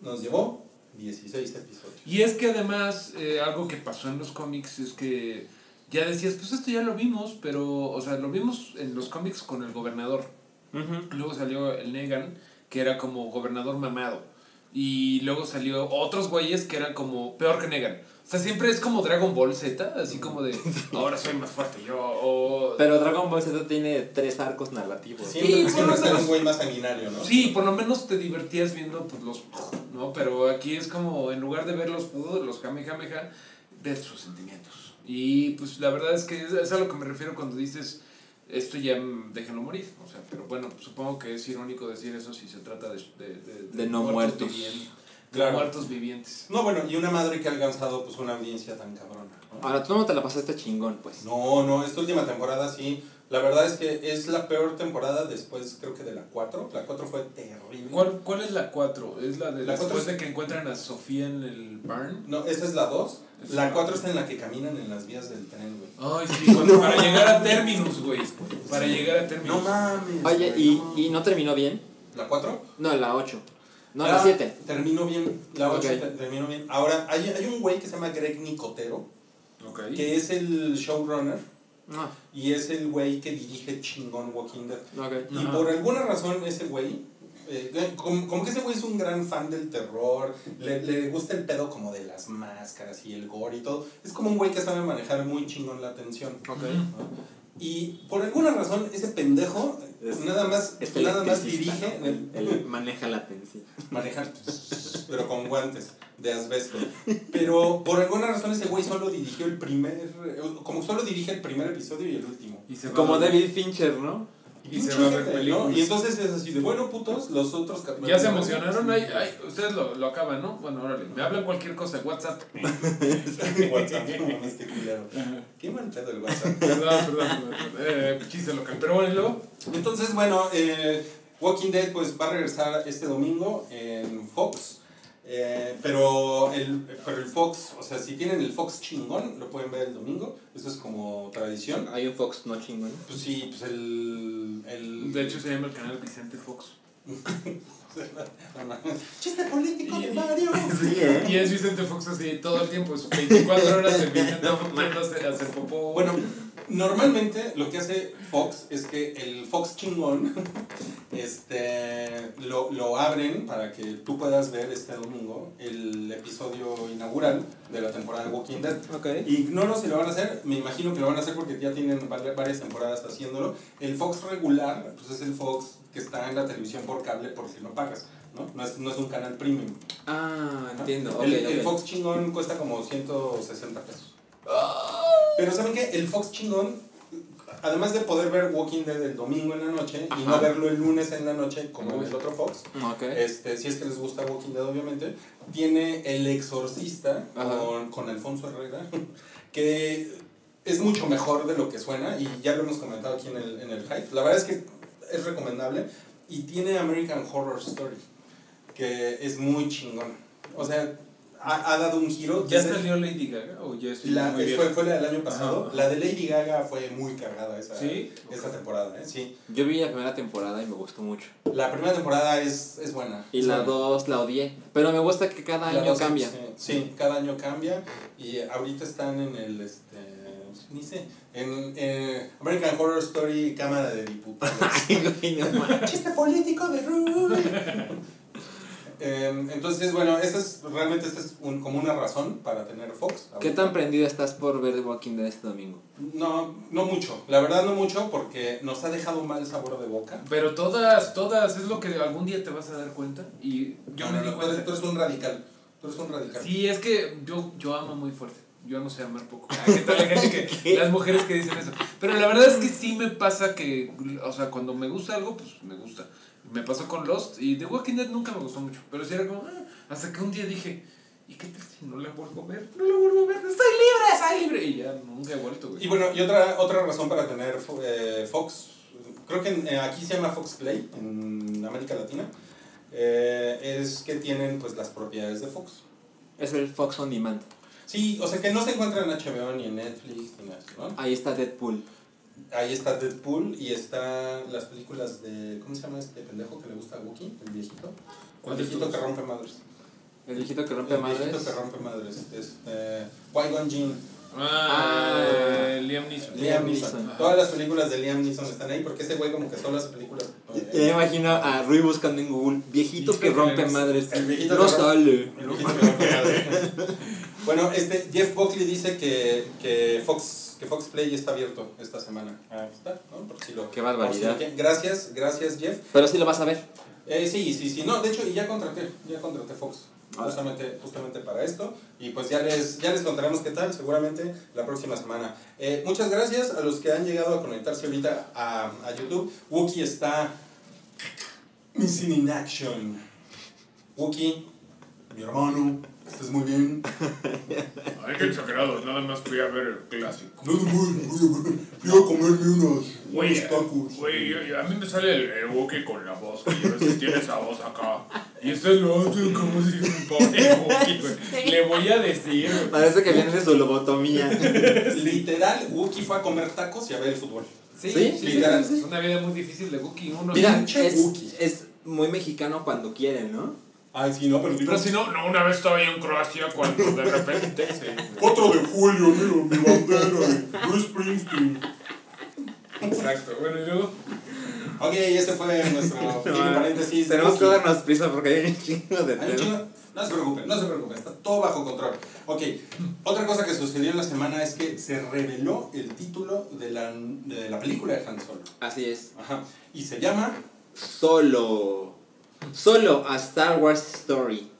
nos llevó 16 episodios. Y es que además, eh, algo que pasó en los cómics es que ya decías, pues esto ya lo vimos, pero, o sea, lo vimos en los cómics con el gobernador. Luego salió el Negan, que era como gobernador mamado. Y luego salió otros güeyes que eran como peor que Negan. O sea, siempre es como Dragon Ball Z, así como de, ahora soy más fuerte yo. O... Pero Dragon Ball Z tiene tres arcos narrativos. Siempre, Sí, por lo está menos. un güey más sanguinario, ¿no? Sí, por lo menos te divertías viendo pues, los... ¿no? Pero aquí es como, en lugar de ver los, los Kamehameha, ver sus sentimientos. Y pues la verdad es que es, es a lo que me refiero cuando dices, esto ya déjenlo morir. O sea, pero bueno, supongo que es irónico decir eso si se trata de... De, de, De no muertos. vivien- de Claro. muertos vivientes. No, bueno, y una madre que ha alcanzado pues una audiencia tan cabrona. ¿no? Ahora, tú no te la pasaste chingón, pues. No, no, esta última temporada sí. La verdad es que es la peor temporada después, creo que de la 4. La 4 fue terrible. ¿Cuál, ¿Cuál es la 4? ¿Es la de La cuatro después es- de que encuentran a Sofía en el barn? No, esa es la 2. La la- 4 está en la que caminan en las vías del tren, güey. Ay, sí, cuando- para llegar a Terminus, güey. Para llegar a Terminus. No mames. Oye, güey, ¿y, no. ¿y no terminó bien? ¿La 4? No, la 8. No, Ah, la 7. Terminó bien. La 8 Ok. terminó bien. Ahora, hay, hay un güey que se llama Greg Nicotero, Ok. que es el showrunner No, y es el güey que dirige chingón Walking Dead. ok. Y Ajá. por alguna razón ese güey, eh, como, como que ese güey es un gran fan del terror, le, le gusta el pedo como de las máscaras y el gore y todo. Es como un güey que sabe manejar muy chingón la tensión. Ok. ¿no? Y por alguna razón ese pendejo Es- nada más, Es nada más dirige, ¿no? el- Él maneja la atención. manejar, pero con guantes de asbesto. Pero por alguna razón ese güey solo dirigió el primer, como solo dirige el primer episodio y el último. Y se va Como David Fincher, ¿no? Y se va a ver películas. Y entonces es así de, bueno, putos, los otros. Ya se emocionaron, ay, ay, ustedes lo, lo acaban, ¿no? Bueno, órale, me hablan cualquier cosa, WhatsApp. WhatsApp, no mames, qué culero. Qué mal pedo el WhatsApp. Perdón, perdón, perdón. Eh, chiste local. Pero bueno, y luego. Entonces, bueno, eh, Walking Dead pues va a regresar este domingo en Fox. Eh, pero, el, pero el Fox, o sea, si tienen el Fox chingón, lo pueden ver el domingo. Eso es como tradición. Hay un Fox no chingón. Pues sí, pues el. el De hecho, se llama el canal Vicente Fox. Chiste político Y- de Mario. Sí, ¿eh? Y es Vicente Fox así todo el tiempo, es 24 horas el Vicente Fox hacer popó. Bueno, Normalmente lo que hace Fox es que el Fox chingón este, lo, lo abren para que tú puedas ver este domingo el episodio inaugural de la temporada de Walking Dead. Ok. Ignoro si lo van a hacer, me imagino que lo van a hacer porque ya tienen vari- varias temporadas haciéndolo. El Fox regular, pues es el Fox que está en la televisión por cable por si no pagas, ¿no? No es, no es un canal premium. Ah, entiendo. El, el. Fox chingón cuesta como 160 pesos. Pero ¿saben qué? El Fox chingón, además de poder ver Walking Dead el domingo en la noche y no verlo el lunes en la noche como en el otro Fox, este, si es que les gusta Walking Dead obviamente, tiene El Exorcista con, con Alfonso Herrera, que es mucho mejor de lo que suena y ya lo hemos comentado aquí en el, en el Hype. La verdad es que es recomendable y tiene American Horror Story, que es muy chingón. O sea, ha, ha dado un giro. ¿Ya Desde- salió Lady Gaga? ¿O ya es la, muy fue, fue la del año pasado. Ajá. La de Lady Gaga fue muy cargada esa, ¿Sí? esta temporada. ¿eh? Sí. Yo vi la primera temporada y me gustó mucho. La primera temporada es, es buena. Y es la buena. dos la odié. Pero me gusta que cada La año dos, cambia. Sí, sí, cada año cambia. Y ahorita están en el. Este, ni sé. En eh, American Horror Story Cámara de Diputados. Ay, güey, no. Chiste político de Ruy. Em, entonces, bueno, esta es realmente esta es un- como una razón para tener Fox. ¿Qué tan prendido estás por ver The Walking Dead este domingo? No, no mucho. La verdad no mucho porque nos ha dejado un mal sabor de boca. Pero todas, todas, es lo que algún día te vas a dar cuenta. Y yo No, me no, di cuenta. tú eres un radical. Tú eres un radical. Sí, es que yo, yo amo muy fuerte. Yo no sé amar poco. Ah, ¿Qué tal la gente que, las mujeres que dicen eso? Pero la verdad es que sí me pasa que, o sea, cuando me gusta algo, pues me gusta. Me pasó con Lost y The Walking Dead nunca me gustó mucho. Pero sí era como, ah, hasta que un día dije, ¿y qué tal si no la vuelvo a ver? No la vuelvo a ver, estoy libre, estoy libre. Y ya nunca he vuelto, güey. Y bueno, y otra, otra razón para tener fo- eh, Fox, creo que en- eh, aquí se llama Fox Play, en América Latina, eh, es que tienen pues las propiedades de Fox. Es el Fox On Demand. Sí, o sea que no se encuentra en HBO ni en Netflix ni nada, ¿no? Ahí está Deadpool. Ahí está Deadpool y están las películas de, ¿cómo se llama este pendejo que le gusta a Wookiee? El viejito. El ¿Cuál de viejito que rompe madres. El viejito que rompe El madres. viejito que rompe madres. Este, Qui-Gon Jinn. Ah, Liam Neeson. Liam Neeson. Todas las películas de Liam Neeson están ahí porque ese güey como que solo hace películas. eh, Ya me imagino a Rui buscando en Google, viejito que rompe madres. El viejito No sale. el viejito que rompe madres. bueno, este Jeff Buckley dice que, que Fox que Fox Play está abierto esta semana. Ah, está, ¿no? Por si lo, Qué barbaridad. si lo gracias, gracias Jeff. Pero sí lo vas a ver. Eh, sí, sí, sí. No, de hecho, y ya contraté, ya contraté Fox. Ah. Justamente, justamente para esto. Y pues ya les, ya les contaremos qué tal, seguramente la próxima semana. Eh, muchas gracias a los que han llegado a conectarse ahorita a, a YouTube. Wookie está missing in action. Wookie, mi hermano, estás muy bien. Ay, qué exagerado, nada más fui a ver el clásico. No, muy, muy, fui a comerme unos, unos tacos. güey, a mí me sale el, el Wookiee con la voz, güey. A veces tiene esa voz acá. Y ustedes lo hacen como si un pobre Wookiee, güey. Le voy a decir. Parece que viene de su lobotomía. Literal, Wookie fue a comer tacos y a ver el fútbol. Sí, Sí, sí, sí, literal. Es una vida muy difícil de Wookiee. Uno Mira, es, es muy mexicano cuando quiere, ¿no? Ay, sí, no, pero Pero si no, no, una vez estaba yo en Croacia cuando de repente se... 4 de julio, mira, mi bandera de Bruce Springsteen. Exacto, bueno, y luego... Ok, ese fue nuestro pequeño paréntesis. Tenemos que darnos prisa porque hay un chingo de Hay un temas. chingo- No se preocupen, no se preocupen, está todo bajo control. Ok, otra cosa que sucedió en la semana es que se reveló el título de la, de la película de Han Solo. Así es. Ajá, y se llama Solo. Solo a Star Wars Story.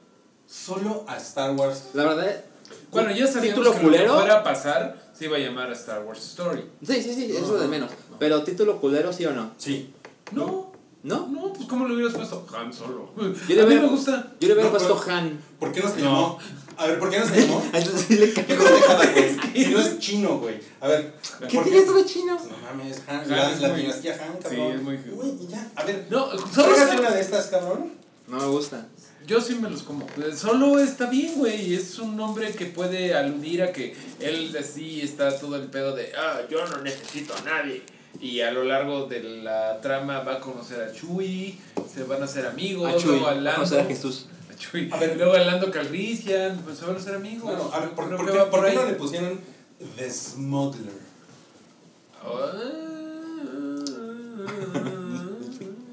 Solo a Star Wars. La verdad. Bueno, ya sabíamos ¿Título que lo que culero? fuera a pasar se iba a llamar Star Wars Story. Sí, sí, sí, eso de menos. Pero título culero, ¿sí o no? Sí. No, ¿No? no, pues ¿cómo le hubieras puesto? Han Solo. Yo le a mí me gusta. Yo le hubiera No, puesto pero- Han. ¿Por qué no se No. llamó? A ver, ¿por qué no se llamó? A eso sí le ¿Qué cago. pendejada, güey? Si no es chino, güey. A ver, ¿Qué ¿por tiene esto de chino? No mames, Han, Han la, es la muy- dinastía Han, Sí, cabrón. es muy- Güey, y ya, a ver, No, solo una de estas, cabrón. No me gusta. Yo sí me los como. Eh, Solo está bien, güey. Es un nombre que puede aludir a que él así está todo el pedo de, ah, yo no necesito a nadie. Y a lo largo de la trama va a conocer a Chuy, se van a hacer amigos, A Chuy. luego a Lando. a ver a Jesús. A Chuy. A ver. luego a Lando Calrissian, pues se van a hacer amigos. Bueno, a ver, ¿por, por qué, por no le pusieron The Smuggler?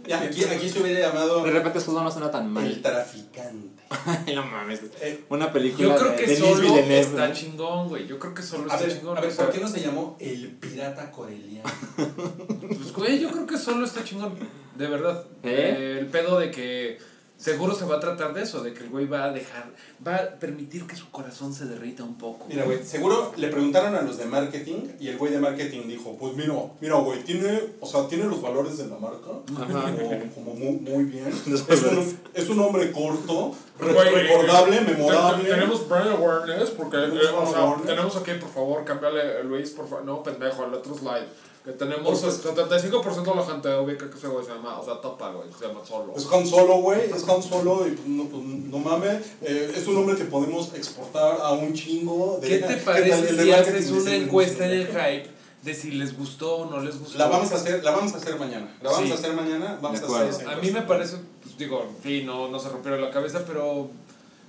Ya, aquí, aquí se hubiera llamado De repente su no suena tan El mal. Traficante. no mames. Eh, Una película Yo creo de que solo Villeneuve, está ¿no? chingón, güey. Yo creo que solo a está ver, chingón. a ver, ¿por qué no se llamó El Pirata Coreliano? Pues, güey, yo creo que solo está chingón. De verdad. ¿Eh? Eh, el pedo de que seguro se va a tratar de eso, de que el güey va a dejar, va a permitir que su corazón se derrita un poco. Mira, güey, seguro le preguntaron a los de marketing y el güey de marketing dijo, pues mira, mira, güey, tiene, o sea, tiene los valores de la marca, Ajá. como, como muy, muy bien. Es un, es un hombre corto, Güey, recordable, te- memorable. Tenemos brand awareness porque Tenemos eh, o sea, awareness. tenemos aquí, por favor, cambiarle Luis, por favor. No, pendejo, al otro slide. Que tenemos Por favor. 75% de la gente ubica que ese güey se llama, o sea, topa, güey, se llama solo. Es Han Solo, güey, es Han Solo y no, pues, no mames, eh, es un hombre que podemos exportar a un chingo de... ¿Qué te? El parece si haces una encuesta en el hype de si les gustó o no les gustó? La vamos a hacer, la vamos a hacer mañana. La vamos Sí. a hacer mañana, vamos De a hacer A mí me parece, pues digo, sí, no, no se rompieron la cabeza, pero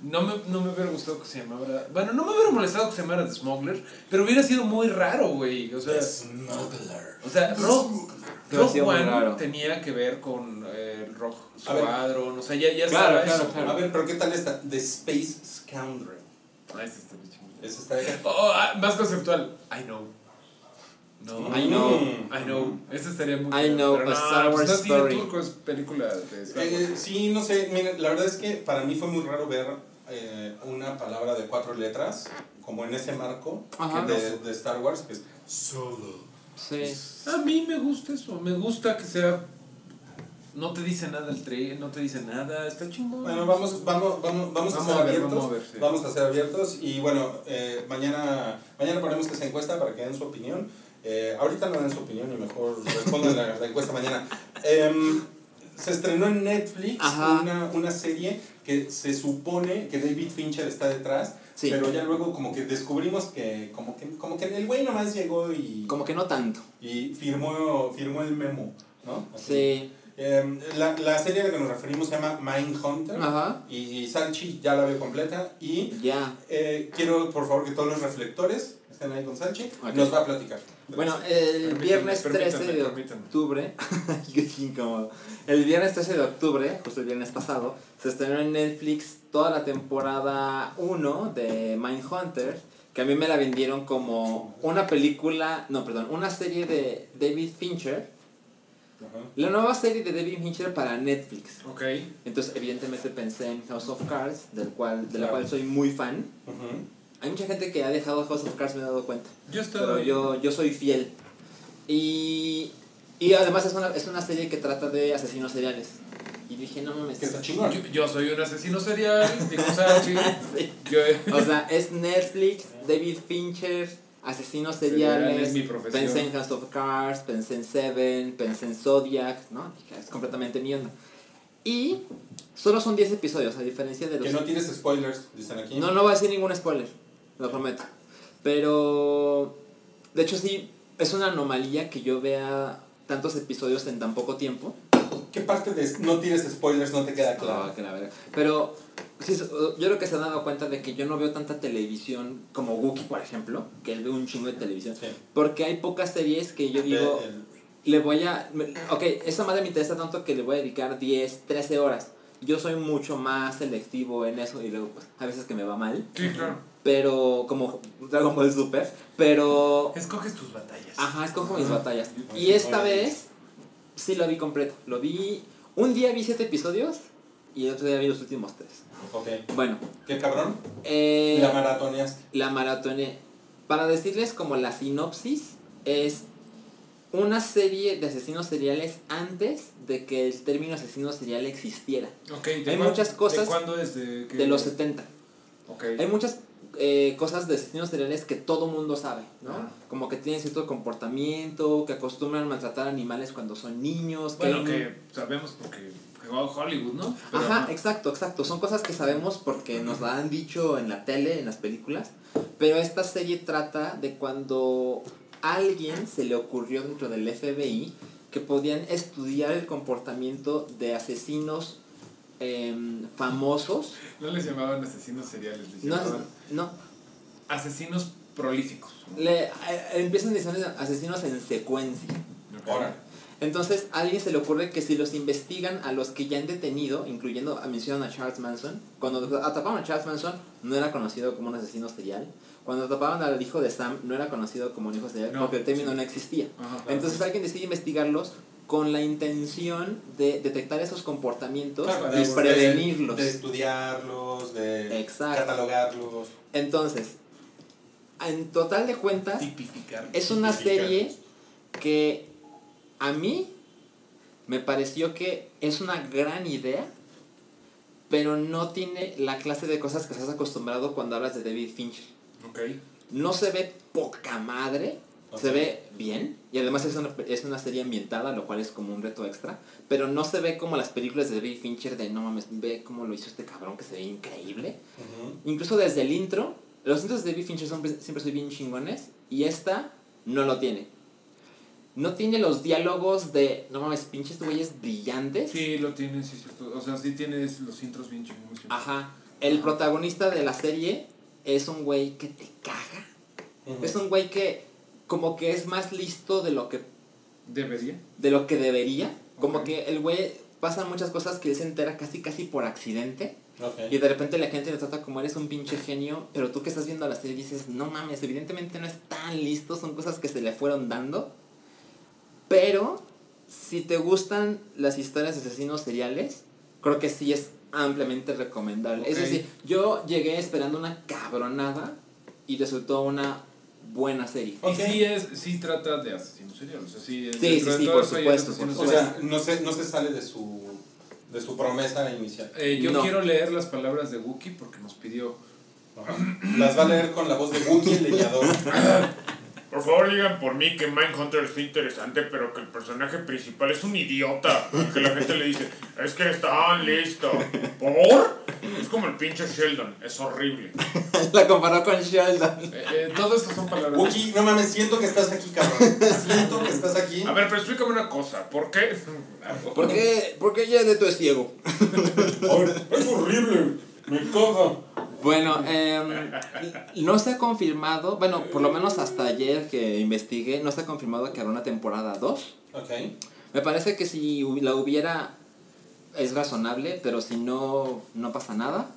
no me, no me hubiera gustado que se llamara. Bueno, no me hubiera molestado que se llamara The Smuggler, pero hubiera sido muy raro, güey. O sea, Smuggler. o sea muy One tenía que ver con eh, ver. Squadron, o sea, ya, ya Claro, estaba claro, eso. claro. A ver, pero ¿qué tal esta? The Space Scoundrel. Ah, ese está bien. Esa está Oh, ah, más conceptual. I know. No. I know. I know. Ese estaría muy I know, pero a no, Star pues Wars no es cine story. película de Star Wars. Eh, sí, no sé, mira, la verdad es que para mí fue muy raro ver eh, una palabra de cuatro letras, como en ese marco Ajá. que de, de Star Wars, que es Solo. Sí. A mí me gusta eso, me gusta que sea... No te dice nada el tren, no te dice nada, está chingón. Bueno, vamos, vamos, vamos, vamos, Vamos a a ser ver, abiertos. vamos a ver, sí. Vamos a ser abiertos y bueno, eh, mañana, mañana ponemos esa encuesta para que den su opinión. Eh, ahorita no den su opinión y mejor respondan la, la encuesta mañana. Em, se estrenó en Netflix una, una serie que se supone que David Fincher está detrás, Sí. pero ya luego como que descubrimos que como que, como que el güey nomás llegó y, Como que no tanto. y firmó, firmó el memo, ¿no? Así. Sí. Em, la, la serie a la que nos referimos se llama Mindhunter. Ajá. Y Salchi ya la veo completa. Y Ya. eh, quiero, por favor, que todos los reflectores estén ahí con. Nos va a platicar. Bueno, el Permítanme, viernes permítanme, 13 de permítanme. octubre, qué incómodo. El viernes 13 de octubre, justo el viernes pasado, se estrenó en Netflix toda la temporada 1 de Mindhunter, que a mí me la vendieron como una película, no, perdón, una serie de David Fincher, Ajá. la nueva serie de David Fincher para Netflix. Ok. Entonces, evidentemente pensé en House of Cards, del cual, de la Claro. cual soy muy fan. Hay mucha gente que ha dejado House of Cards, me he dado cuenta. Yo estoy Pero yo, yo soy fiel. Y, y además es una, es una serie que trata de asesinos seriales. Y dije, no mames. Que está chingón. Yo, yo soy un asesino serial, digo Salchi. Sí. Yo, O sea, es Netflix, David Fincher, asesinos Serial seriales. es mi profesión. Pensé en House of Cards, pensé en Seven, pensé en Zodiac, ¿no? Es completamente mi onda. Y solo son 10 episodios, a diferencia de los... Que no tienes spoilers, dicen aquí. No, no voy a decir ningún spoiler, lo prometo. Pero, de hecho sí, es una anomalía que yo vea tantos episodios en tan poco tiempo. ¿Qué parte de no tienes spoilers no te queda claro? Ah, que la verga. Pero sí, yo creo que se han dado cuenta de que yo no veo tanta televisión como Wookiee, por ejemplo, que él ve un chingo de televisión. Sí. Porque hay pocas series que yo digo, El- le voy a... Ok, esa madre me interesa tanto que le voy a dedicar 10, 13 horas. Yo soy mucho más selectivo en eso y luego pues, a veces que me va mal. sí, claro. Pero como Dragon Ball Super. Pero... Escoges tus batallas. Ajá, escojo mis batallas. Y esta vez sí lo vi completo. Lo vi... Un día vi siete episodios y el otro día vi los últimos tres. Ok. Bueno, ¿Qué cabrón? eh, La maratoneaste. la maratoné. Para decirles como la sinopsis es una serie de asesinos seriales antes de que el término asesino serial existiera. Ok, ¿de Hay muchas cosas ¿De cuándo es? ¿De, qué? De los 70. Ok. Hay muchas eh, cosas de asesinos seriales que todo mundo sabe, ¿no? Ajá. Como que tienen cierto comportamiento, que acostumbran a maltratar animales cuando son niños. Bueno, que sabemos porque jugó Hollywood, ¿no? Pero, Ajá, ajá. exacto, exacto. Son cosas que sabemos porque nos la han dicho en la tele, en las películas. Pero esta serie trata de cuando a alguien se le ocurrió dentro del FBI que podían estudiar el comportamiento de asesinos em, famosos. No les llamaban asesinos seriales, les No, llamaban no, asesinos prolíficos. Le, eh, empiezan diciendo asesinos en secuencia. Ahora. Entonces, a alguien se le ocurre que si los investigan a los que ya han detenido, incluyendo, ah, mencionan a Charles Manson, cuando atrapaban a Charles Manson, no era conocido como un asesino serial. Cuando atrapaban al hijo de Sam, no era conocido como un hijo serial, No, porque el término sí. no existía. Ajá, claro. Entonces, alguien decide investigarlos con la intención de detectar esos comportamientos Claro, y de- prevenirlos. De, estudiarlos, de Exacto. catalogarlos. Entonces, en total de cuentas, Tipificar. es una Tipificar. serie que a mí me pareció que es una gran idea, pero no tiene la clase de cosas que estás acostumbrado cuando hablas de David Fincher. Ok. No se ve poca madre, se ve bien, y además es una, es una serie ambientada, lo cual es como un reto extra, pero no se ve como las películas de David Fincher de no mames, ve cómo lo hizo este cabrón que se ve increíble. Incluso desde el intro, los intros de David Fincher son, siempre son bien chingones y esta no lo tiene. No tiene los diálogos de, no mames, pinches güeyes brillantes. Sí, lo tienes, sí, cierto. O sea, sí tienes los intros bien chingones. Ajá. El protagonista de la serie es un güey que te caga. Ujú. Es un güey que como que es más listo de lo que, ¿Debería? de lo que debería. Como que el güey pasa muchas cosas que él se entera casi casi por accidente. Ok. Y de repente la gente le trata como eres un pinche genio, pero tú que estás viendo la serie dices, no mames, evidentemente no es tan listo, son cosas que se le fueron dando. Pero si te gustan las historias de asesinos seriales, creo que sí es ampliamente recomendable. Es decir, yo llegué esperando una cabronada y resultó una buena serie. Y sí, es, sí trata de asesinos seriales. O sea, sí, es- Sí, sí, sí, por supuesto, por O sea, no se, no se sale de su, de su promesa inicial. Eh, yo No. quiero leer las palabras de Wookie porque nos pidió. Las va a leer con la voz de Wookiee, el leñador. Por favor, digan por mí que Mindhunter está interesante, pero que el personaje principal es un idiota. Que la gente le dice, es que está listo. ¿Por? Es como el pinche Sheldon, es horrible. la comparó con Sheldon. Eh, eh, todo esto son palabras. Wookiee, no mames, siento que estás aquí, cabrón. Siento que estás aquí. A ver, pero explícame una cosa. ¿Por qué? ¿Por qué, ¿Por qué Janet es ciego? Ay, es horrible. Me caga. Bueno, em, no se ha confirmado, bueno, por lo menos hasta ayer que investigué, no se ha confirmado que habrá una temporada 2. Ok. Me parece que si la hubiera es razonable, pero si no, no pasa nada.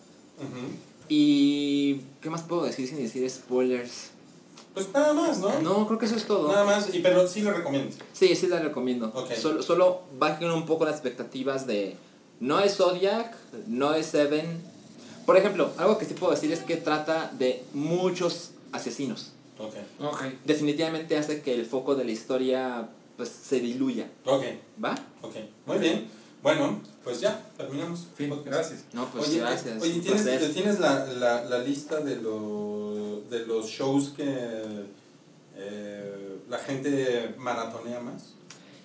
Y, ¿qué más puedo decir sin decir spoilers? Pues nada más, ¿no? No, creo que eso es todo. Nada más, y, pero sí lo recomiendo. Sí, sí la recomiendo. Ok. Solo, solo bajen un poco las expectativas de... No es Zodiac, no es Seven. Por ejemplo, algo que sí puedo decir es que trata de muchos asesinos. Ok. Ok. Definitivamente hace que el foco de la historia pues se diluya, Ok. ¿va? Ok. Muy bien. Bueno, pues ya, terminamos. Fin, gracias. No, pues oye, gracias. Oye, un ¿tienes, placer. ¿tienes la, la, la lista de, lo, de los shows que eh, la gente maratonea más?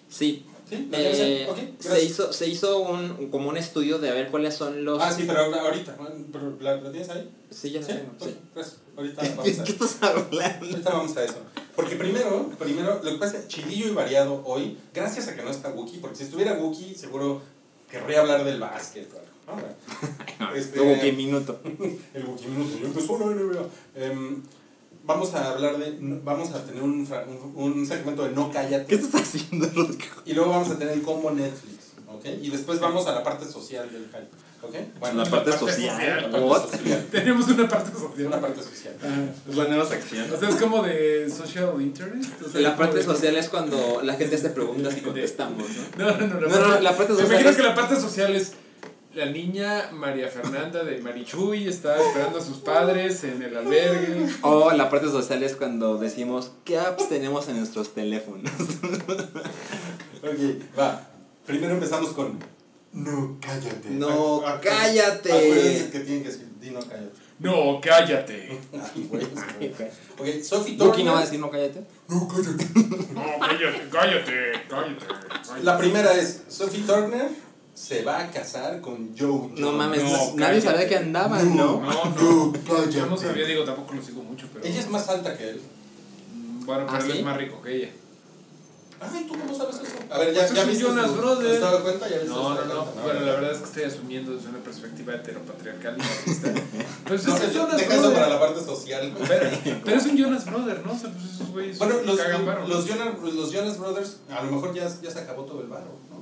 Sí. ¿Sí? ¿La Eh, tienes? Ok, se hizo, se hizo un, como un estudio de a ver cuáles son los... Ah, sí, pero ahorita. Pero, ¿la, la tienes ahí? Sí, ya lo Sí, tengo, sí. gracias. Ahorita ¿Qué, vamos a qué estás hablando? Ahorita vamos a eso. Porque primero, primero, lo que pasa es que chilillo y variado hoy, gracias a que no está Wookie, porque si estuviera Wookie, seguro querría hablar del básquet. o algo, ¿no? Este- Como que minuto. El Wookie Minuto, ya empezó la NBA. Vamos a hablar de. Vamos a tener un, un, un segmento de No ¿Qué Cállate. estás haciendo, Rodrigo? Y luego vamos a tener el combo Netflix. ¿Ok? Y después vamos a la parte social del hype. ¿Ok? Bueno, La parte parte social. social, la parte What? social. Tenemos una parte social. Una parte social. Ah, La nueva sección. o sea, es como de social interest. O sea, La parte social es cuando la gente hace preguntas y contestamos, ¿no? No, no, no. No, no, la parte me social imagino es- que la parte social es. La niña María Fernanda de Marichuy está esperando a sus padres en el albergue. O la parte social es cuando decimos qué apps tenemos en nuestros teléfonos. Ok, va. Primero empezamos con. No, cállate. No, Ah, ah, cállate. Acuérdense que tienen que decir, di no, cállate. No, cállate. Ay, güey. Ok, Sophie Turner. No va a decir no cállate. No, cállate. No, cállate, cállate, cállate. cállate. La primera es: Sophie Turner se va a casar con Joe. No mames, No, nadie cállate. sabía que andaban, ¿no? No, no. No. Yo no sabía, digo, tampoco lo sigo mucho, pero. Ella es más alta que él. Mm, Bueno, pero ¿Ah, él sí? es más rico que ella. Ay, ¿tú cómo sabes eso? A ver, ya, Pues es ya viste Jonas su- Brothers. ¿Te has dado cuenta? ¿Ya viste No, no, no. cuenta? Bueno, la verdad es que estoy asumiendo desde una perspectiva heteropatriarcal y machista. Pues No, es un Jonas eso para la parte social. güey. Pero, pero es un Jonas Brother, ¿no? O sea, pues esos güeyes Bueno, los, cagan varo. los, Jonas, los Jonas Brothers, a lo mejor ya, ya se acabó todo el varo, ¿no?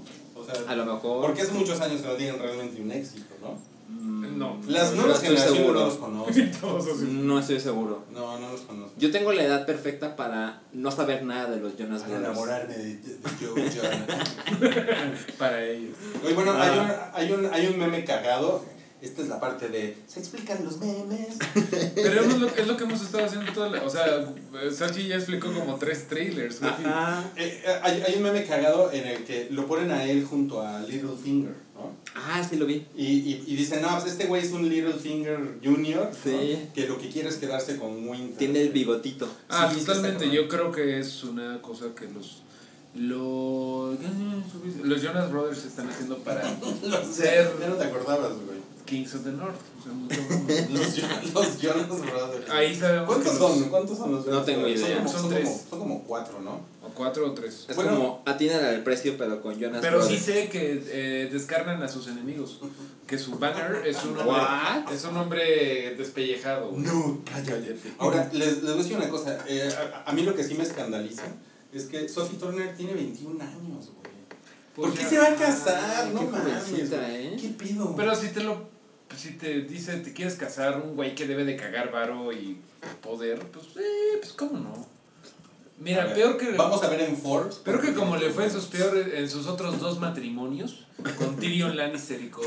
Sea, A lo mejor. porque hace muchos años que no tienen realmente un éxito, ¿no? Mm, No. Las no nuevas estoy generaciones seguro. no los así. No estoy seguro. No, no los conocen. Yo tengo la edad perfecta para no saber nada de los Jonas Para Brothers. enamorarme de, de Joe Jonas. Para ellos. Oye, bueno, Ah. hay, un, hay, un, hay un meme cagado. Esta es la parte de. Se explican los memes. Pero es lo, es lo que hemos estado haciendo toda la... O sea, Sachi ya explicó como tres trailers. Ajá. Eh, eh, hay, hay un meme cagado en el que lo ponen a él junto a Littlefinger, ¿no? Ah, sí lo vi. Y, y, y dicen, no, pues este güey es un Littlefinger Junior, ¿no? Sí. que lo que quiere es quedarse con Winter. Tiene el bigotito. Ah, Sí, totalmente. Yo creo que es una cosa que los... Los, los Jonas Brothers están haciendo para Los, ser ya no te acordabas, güey. Kings of the North. O sea. Los, los Jonas Brothers. Ahí sabemos ¿Cuántos los- son? ¿Cuántos son los Jonas No tengo Brothers? idea. Son como, Son son tres. como- son como cuatro, ¿no? O cuatro o tres. Es Bueno. como atinan al precio, pero con Jonas Pero sí Brothers. sé que eh, descarnan a sus enemigos. Que su banner es un hombre, es un hombre despellejado. güey. No, cállate. Ahora, les, les voy a decir una cosa. eh, a, a mí lo que sí me escandaliza es que Sophie Turner tiene 21 años, güey. ¿Por Pues qué ya. se va a casar? Ay, no qué mames. ¿eh? ¿Qué pido? Pero si te lo si te dice te quieres casar un güey que debe de cagar varo y poder, pues eh, pues cómo no. A Mira, ver, peor que Vamos a ver en Forbes. peor que como le fue en sus peores en sus otros dos matrimonios con Tyrion Lannister y con,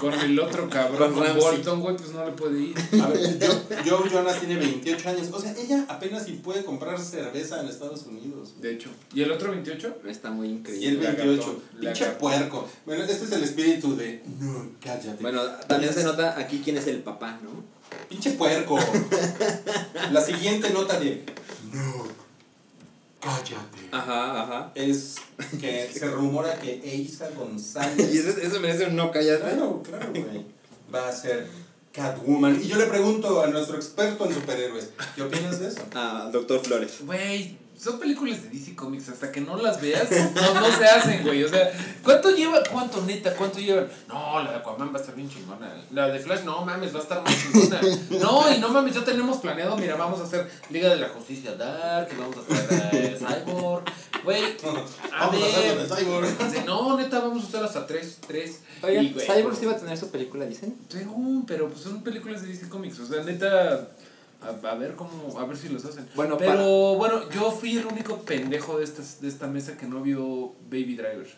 con el otro cabrón Con. Bolton, güey, pues no le puede ir. A ver, yo, Joe Jonas tiene 28 años. O sea, ella apenas si puede comprar cerveza en Estados Unidos. De hecho. ¿Y el otro 28? Está muy Y el increíble. Lagartón, 28. Pinche puerco. Bueno, este es el espíritu de. No, cállate. Bueno, también se nota aquí quién es el papá, ¿no? Pinche puerco. La siguiente nota de. No, cállate. Ajá, ajá. Es que se rumora que Eiza Y González. eso, eso merece un no cállate. Claro, claro, güey. Va a ser Catwoman. Y yo le pregunto a nuestro experto en superhéroes: ¿qué opinas de eso? Ah, Doctor Flores. Güey, son películas de DC Comics, hasta que no las veas, no, no se hacen, güey. O sea, ¿cuánto lleva? ¿Cuánto neta? ¿Cuánto llevan? No, la de Aquaman va a estar bien chingona. La de Flash, no mames, va a estar más chingona. No, y no mames, ya tenemos planeado, mira, vamos a hacer Liga de la Justicia Dark, y vamos a hacer eh, Cyborg. Güey, a Vamos a hacerlo ver. Cyborg. No, neta, vamos a hacer hasta tres, tres. Oiga, Y, güey, Cyborg sí iba a tener su película, dicen. Según, pero pues son películas de DC Comics, o sea, neta, a, a ver cómo, a ver si los hacen. Bueno, pero bueno, yo fui el único pendejo de esta, de esta mesa que no vio Baby Driver.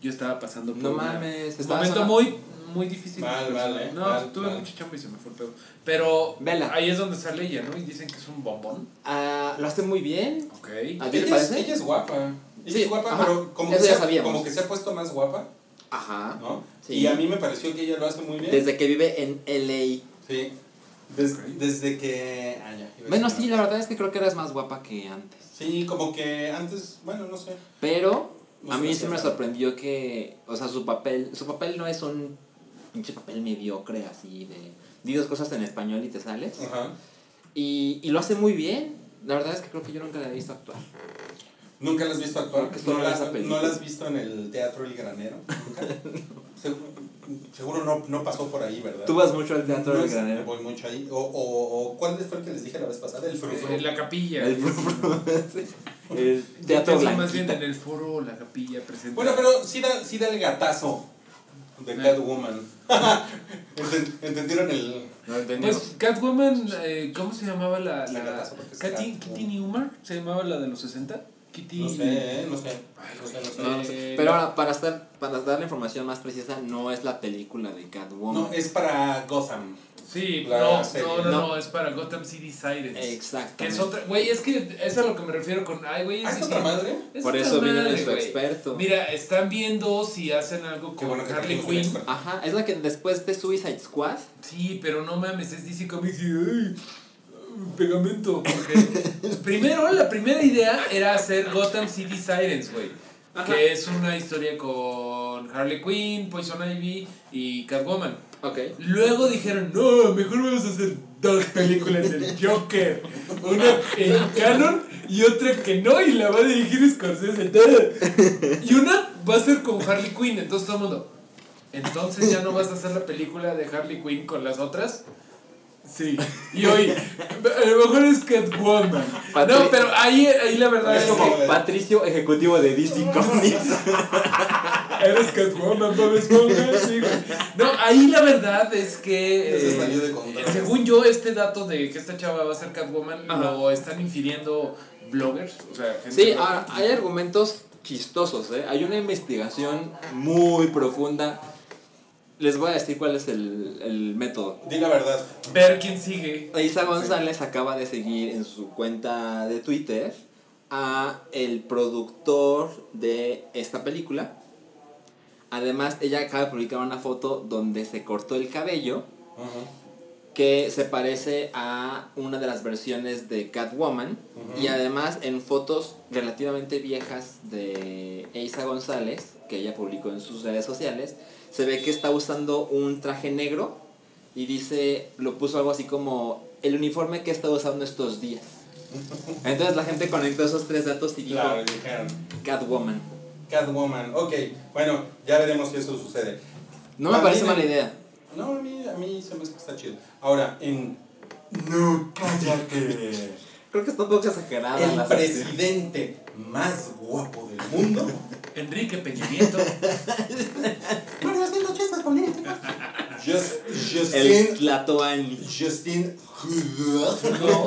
Yo estaba pasando por No una- mames, un momento sonando- muy, muy difícil. Mal, mal, eh, No, mal, tuve mal. mucha chamba y se me fue el pedo. Pero Vela. ahí es donde sale ella, ¿no? Y dicen que es un bombón. Ah, lo hace muy bien. Ok. ¿A ti te Ella es, parece? ella es guapa. Ella Sí, es guapa, ajá. pero como que, Eso se como que se ha puesto más guapa, Ajá. ¿no? Sí. Y a mí me pareció que ella lo hace muy bien. Desde que vive en LA. Sí. Des-. Desde que. Ah, ya, Bueno, sí, la verdad es que creo que eras más guapa que antes. Sí, como que antes, bueno, no sé. Pero No a mí sí me sorprendió que, o sea, su papel, su papel no es un pinche papel mediocre así de di dos cosas en español y te sales. Ajá. Y, y lo hace muy bien. La verdad es que creo que yo nunca la he visto actuar. ¿Nunca la has visto actuar? ¿No, la. ¿No la has visto en el Teatro El Granero? ¿Nunca? seguro no, no pasó por ahí, ¿verdad? Tú vas mucho al teatro No del granero. Voy mucho ahí. O, o, o ¿cuál fue el que les dije la vez pasada? El. En la capilla. El, el teatro más bien en el foro, la capilla presente. Bueno, pero sí da, sí da el gatazo de Eh. Catwoman. Enten- ¿Entendieron el...? No entendí. Pues Catwoman, eh, ¿cómo se llamaba la... La Catwoman. Kitty Newmar? ¿Se llamaba la de los 60? Kitty... No sé, ¿eh? no sé. No sé, no sé. No, no sé. Eh, Pero ahora, para, estar, para dar la información más precisa, no es la película de Catwoman. No, es para Gotham. Sí, no, no, no, No. es para Gotham City Sirens. Exacto. Que es otra, güey, es que es a lo que me refiero con, ay, güey, ¿Ah, sí, es otra madre? Es Por otra eso viene madre, nuestro güey. experto. Mira, están viendo si hacen algo con bueno Harley Quinn. Ajá, es la que después de Suicide Squad. Sí, pero no mames, es DC Comics y ay, pegamento. Porque primero, la primera idea era hacer Gotham City Sirens, güey. Que es una historia con Harley Quinn, Poison Ivy y Catwoman. Ok. Luego dijeron, no, mejor vamos a hacer dos películas del Joker. Una en canon y otra que no, y la va a dirigir Scorsese. Y una va a ser con Harley Quinn, entonces todo el mundo. Entonces ya no vas a hacer la película de Harley Quinn con las otras. Sí. Y hoy, a lo mejor es Catwoman. Patri- No, pero ahí, ahí la verdad es Es que como- Patricio ejecutivo de DC Comics. eres Catwoman, Bob Esponja. Sí, güey. No, ahí la verdad es que. Eh, según yo, este dato de que esta chava va a ser Catwoman Ajá. lo están infiriendo bloggers. O sea, gente. Sí, ahora, hay argumentos chistosos, ¿eh? Hay una investigación muy profunda. Les voy a decir cuál es el, el método. Di la verdad. Ver quién sigue. Isa González acaba de seguir en su cuenta de Twitter a el productor de esta película. Además, ella acaba de publicar una foto donde se cortó el cabello que se parece a una de las versiones de Catwoman y además en fotos relativamente viejas de Isa González que ella publicó en sus redes sociales se ve que está usando un traje negro y dice lo puso algo así como el uniforme que he estado usando estos días entonces la gente conectó esos tres datos y dijo Claro. Catwoman Catwoman. Ok, bueno, ya veremos si eso sucede. no me A parece mala idea No, a mí, a mí se me hace que está chido. Ahora, en. No, cállate. creo que está un poco exagerada El la presidente más guapo del mundo. Enrique Peña Nieto. Chistes políticos. Just, el Justin. Tlatoani Justin. No,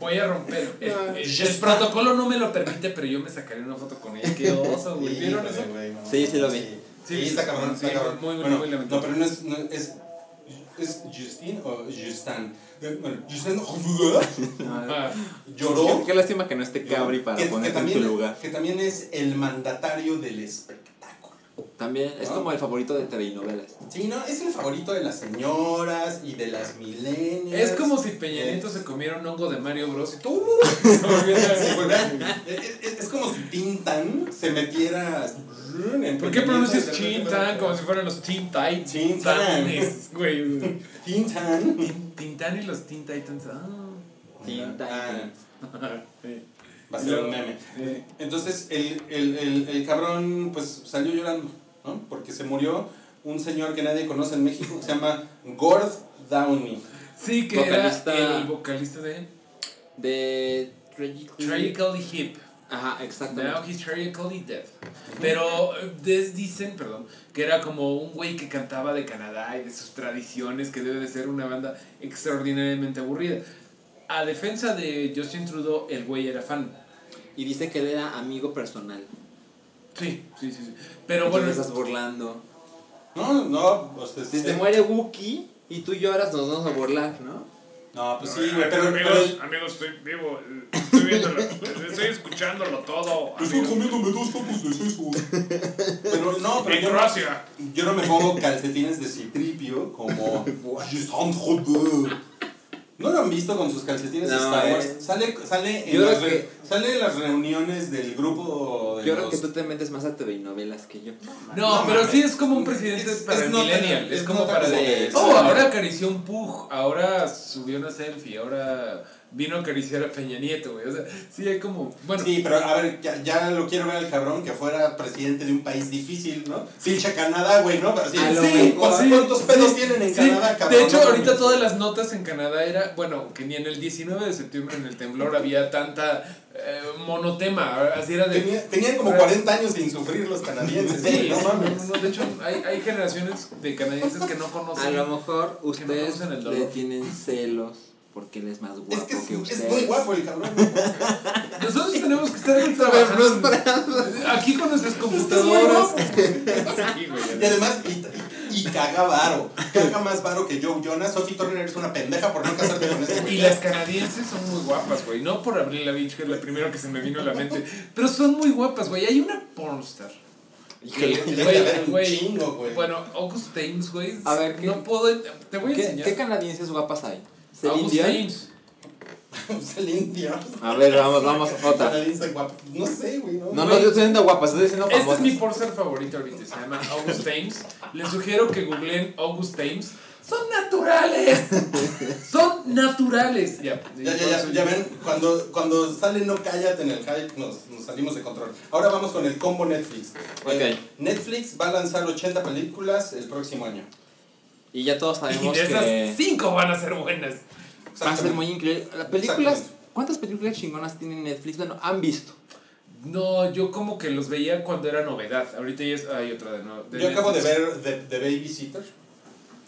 voy a romper. El, el- el protocolo no me lo permite, pero yo me sacaré una foto con ella. Qué oso, güey. ¿Vieron eso? Sí, sí lo vi. Sí, Sí, está cabrón, está sí, cabrón. muy, muy, bueno, muy no, lamentable. pero no es, no es, es Justin o Justin. Bueno, Justin lloró. Qué, qué lástima que no esté Cabri para que, que ponerte en tu lugar. que también es el mandatario del espectáculo. También es ¿No? como el favorito de TV y novelas. Sí, no, es el favorito de las señoras y de las millennials. Es como si Peña Eh, Nieto se comiera un hongo de Mario Bros. y tú. Sí, bueno, es, como si Tintan se metiera. en ¿Por qué pronuncias Chintan como si fueran los Teen Titans? Güey. Tintan. Tin- Tintan y los Teen Titans. Ah. Teen Titans. Sí. Va a ser un meme. Entonces el, el, el, el cabrón pues salió llorando, ¿no? Porque se murió un señor que nadie conoce en México que se llama Gord Downey. Sí, que Vocalista- era el vocalista de De Tragically... Tragically Hip. Ajá, Now exactamente. he's tragically dead. Pero eh, des- dicen, perdón, que era como un güey que cantaba de Canadá y de sus tradiciones, que debe de ser una banda extraordinariamente aburrida. A defensa de Justin Trudeau, el güey era fan. Y dice que él era amigo personal. Sí, sí, sí. sí. Pero bueno, te estás burlando. No, no, o sea, Si se muere Wookie y tú lloras, nos vamos a burlar, ¿no? No, pues sí, güey, pero, amigos, pero amigos, estoy vivo, estoy viéndolo, estoy escuchándolo todo. amigos. comiéndome dos tacos de seso. Pero no, pero En yo no, Croacia. yo no me pongo calcetines de citripio como. ¿No lo han visto con sus calcetines de No, Star Wars? eh. Sale, sale, en Yo las creo que- sale en las reuniones del grupo de Yo creo los- que tú te metes más a TV y novelas que yo. No, No pero sí es como un presidente Es- para es el millennial. Es, es como para de- Oh, ahora acarició un pug. Ahora subió una selfie. Ahora vino a acariciar a Peña Nieto, güey. O sea, sí hay como. Bueno, Sí, pero a ver, ya, ya lo quiero ver al cabrón que fuera presidente de un país difícil, ¿no? Pinche Canadá, güey, ¿no? Así, A lo sí, mejor. ¿cuántos- Sí, ¿cuántos pedos sí, tienen en sí. Canadá, cabrón? De hecho, No ahorita todas las notas en Canadá era, bueno, que ni en el 19 de septiembre en el temblor había tanta eh, monotema, así era de... Tenía- tenían como 40 años sin sufrir los canadienses. Sí, no sí, mames. no, no, de hecho hay, hay generaciones de canadienses que no A conocen. lo mejor no ustedes dolor. le tienen celos porque él es más guapo Es que es, que es ustedes. muy guapo el cabrón. Nosotros tenemos que estar aquí trabajando. Aquí con nuestras computadoras. Sí, güey, Y además, y, y, caga varo. Caga más varo que Joe Jonas. Sophie Turner es una pendeja por no casarte con ese güey. Y las canadienses son muy guapas, güey. No por Avril Lavigne, que es la primera que se me vino a la mente. Pero son muy guapas, güey. Hay una pornstar. Güey, chingo, güey. Bueno, August Thames, güey. A ver, ¿qué- no puedo. Te voy a ¿Qué, enseñar. qué canadienses guapas hay? Celine August Dion. Celine Dion. A ver, vamos, vamos, otra. No sé, güey. No, No, no estoy diciendo guapas, estoy diciendo Este es famosas. mi pornstar favorito ahorita. Se llama August Thames. Les sugiero que googleen August Thames. son naturales. son naturales. Ya, Ya, ya, ya, ya ven, cuando, cuando sale No Cállate en el hype, nos, nos salimos de control. Ahora vamos con el combo Netflix. Ok. Eh, Netflix va a lanzar 80 películas el próximo año. Y ya todos Y sabemos de esas, que cinco van a ser buenas. va a ser muy increíble. Las películas. ¿cuántas películas chingonas tiene Netflix? Bueno, han visto. No, yo como que los veía cuando era novedad. Ahorita ya es, hay otra de nuevo. Yo acabo de ver The, The Babysitter,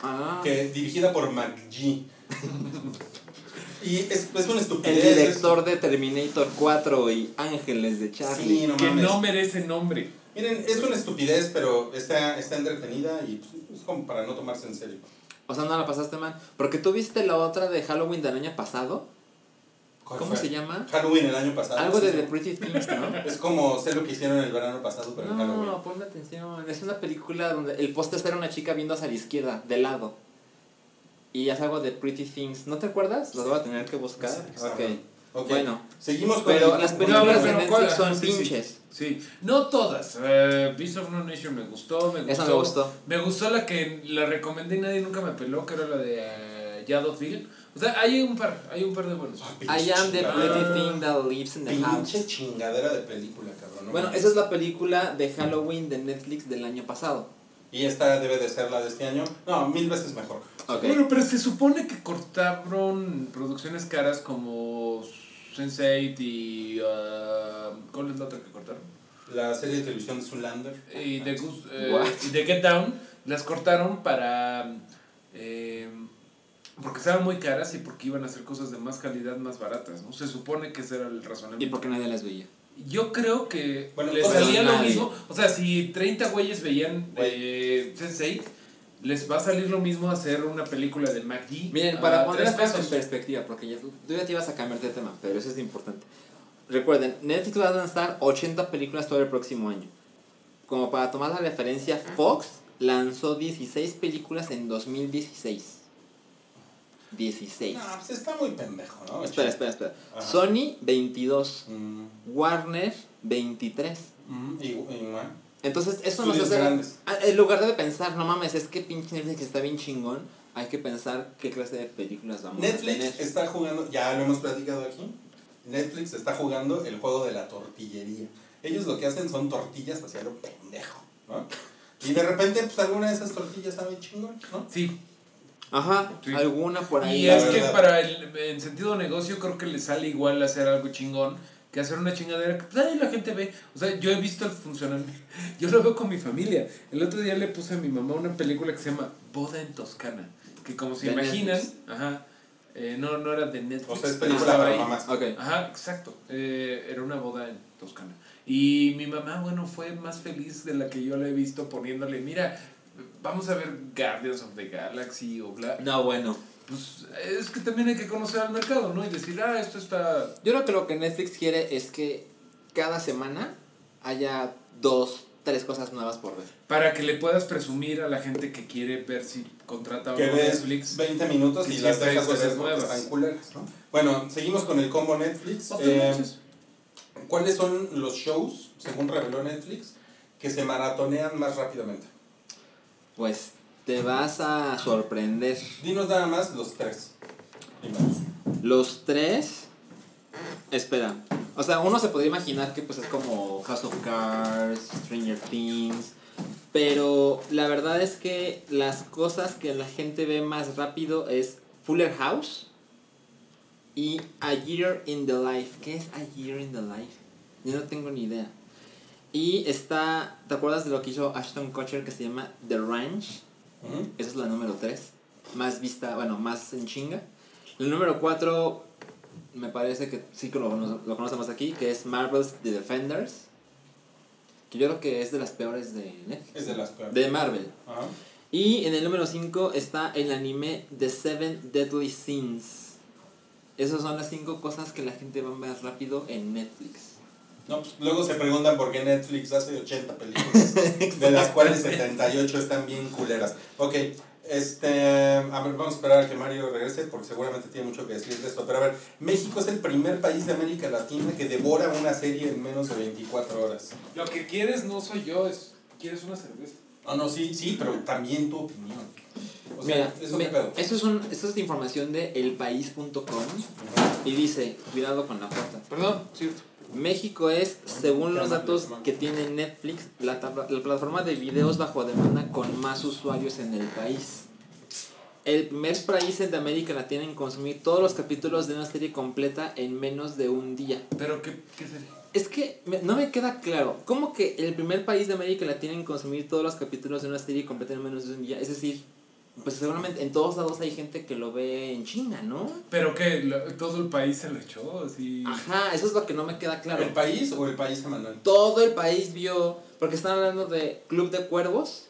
Ah. que dirigida por McGee. y es, es una El estupidez. es- director de Terminator 4 y Ángeles de Charlie. Sí, no Que mames. no merece nombre. Miren, es una estupidez, pero está, está entretenida y pues, es como para no tomarse en serio. O sea, no la pasaste mal. Porque tú viste la otra de Halloween del año pasado. ¿Cuál ¿Cómo fue? se llama? Halloween el año pasado. Algo de. The Pretty Things, ¿no? Es como sé lo que hicieron el verano pasado, pero en Halloween. No, ponme atención. Es una película donde el póster era una chica viendo hacia la izquierda, de lado. Y es algo de Pretty Things. ¿No te acuerdas? Lo voy a tener que buscar. Sí, ok. bueno. Ok, Bueno, Seguimos con pero el- las películas No, de Netflix son sí. pinches. Sí, no todas. Eh, Beast of No Nation me gustó, me gustó. Esa me gustó. Me gustó la que la recomendé y nadie nunca me peló, que era la de uh, Yadotville. O sea, hay un par, hay un par de buenos. Pinche I am the pretty thing that lives in the house. Pinche chingadera de película, cabrón. no Bueno, esa es la película de Halloween de Netflix del año pasado. Y esta debe de ser la de este año. No, mil veces mejor. Ok. Bueno, pero se supone que cortaron producciones caras como Sense8 y. Uh, ¿Cuál es la otra que cortaron? La serie de televisión Zoolander. Y The, Goose- eh, y The Get Down las cortaron para. eh, porque estaban muy caras y porque iban a hacer cosas de más calidad, más baratas, ¿no? Se supone que ese era el ¿Y razonamiento. por qué nadie las veía? Yo creo que Bueno, les cosas- salía lo mismo. O sea, si 30 güeyes veían eh, Sense8, les va a salir lo mismo hacer una película de MacD. Miren, a para poner tres las cosas en perspectiva, porque ya, tú ya te ibas a cambiar de tema, pero eso es importante. Recuerden, Netflix va a lanzar 80 películas todo el próximo año. Como para tomar la referencia, Fox lanzó 16 películas en 2016. 16. No, pues está muy pendejo, ¿no? Espera, espera, espera. Ajá. Sony, 22. Mm, Warner, 23. mm, y, y, bueno, Entonces, eso nos hace. grandes. Ah, En lugar de pensar, no mames, es que pinche Netflix está bien chingón, hay que pensar qué clase de películas vamos a Netflix tener. está jugando, ya lo hemos platicado aquí, Netflix está jugando el juego de la tortillería. Ellos lo que hacen son tortillas hacia lo pendejo, ¿no? Y de repente, pues alguna de esas tortillas sabe chingón, ¿no? Sí. Ajá, Sí. alguna por ahí. Y es que para el en sentido negocio creo que le sale igual hacer algo chingón que hacer una chingadera que pues, ahí la gente ve. O sea, yo he visto el funcionamiento. Yo lo veo con mi familia. El otro día le puse a mi mamá una película que se llama Boda en Toscana. Que como se imaginan, Netflix. ajá, eh, no, no era de Netflix. O sea, es película para ahí. mamás. Ok. Ajá, exacto. Eh, era una boda en Toscana. Y mi mamá, bueno, fue más feliz de la que yo la he visto poniéndole, mira, vamos a ver Guardians of the Galaxy o bla. No, bueno. Pues es que también hay que conocer al mercado, ¿no? Y decir, ah, esto está... Yo creo que lo que Netflix quiere es que cada semana haya dos, tres cosas nuevas por ver. Para que le puedas presumir a la gente que quiere ver si contrata o Que Netflix. 20 minutos y las de cosas ver nuevas. están culeras, ¿no? Bueno, seguimos con el combo Netflix. Eh. ¿Cuáles son los shows, según reveló Netflix, que se maratonean más rápidamente? Pues te vas a sorprender. Dinos nada más los tres. Los tres. Espera. O sea, uno se podría imaginar que pues es como House of Cards, Stranger Things. Pero la verdad es que las cosas que la gente ve más rápido es Fuller House y A Year in the Life. ¿Qué es A Year in the Life? Yo no tengo ni idea. Y está, ¿te acuerdas de lo que hizo Ashton Kutcher que se llama The Ranch? Esa es la número 3. Más vista, bueno, más en chinga. El número 4, me parece que sí que lo, lo conocemos aquí, que es Marvel's The Defenders. Que yo creo que es de las peores de Netflix. Es de las peores. De Marvel. Ajá. Y en el número 5 está el anime The Seven Deadly Sins. Esas son las 5 cosas que la gente va más rápido en Netflix. No, pues, luego se preguntan por qué Netflix hace 80 películas, de las cuales 78 están bien culeras. Ok, este, a ver, vamos a esperar a que Mario regrese porque seguramente tiene mucho que decir de esto. Pero a ver, México es el primer país de América Latina que devora una serie en menos de 24 horas. Lo que quieres no soy yo, es... ¿Quieres una cerveza? Ah, no, sí, sí, pero también tu opinión. O sea, Mira, eso me- eso es, un, eso es información de elpaís.com y dice, cuidado con la foto. Perdón, cierto. México es, según los datos que tiene Netflix, la, plataforma de videos bajo demanda con más usuarios en el país. El primer país de América Latina en consumir todos los capítulos de una serie completa en menos de un día. Pero, ¿qué, qué sería? Es que me- no me queda claro. ¿Cómo que el primer país de América Latina en consumir todos los capítulos de una serie completa en menos de un día? Es decir, pues seguramente en todos lados hay gente que lo ve en China, ¿no? ¿Pero qué? Lo- ¿Todo el país se lo echó? Así... Ajá, eso es lo que no me queda claro. ¿El país o el país Emanuel? Todo el país vio, porque están hablando de Club de Cuervos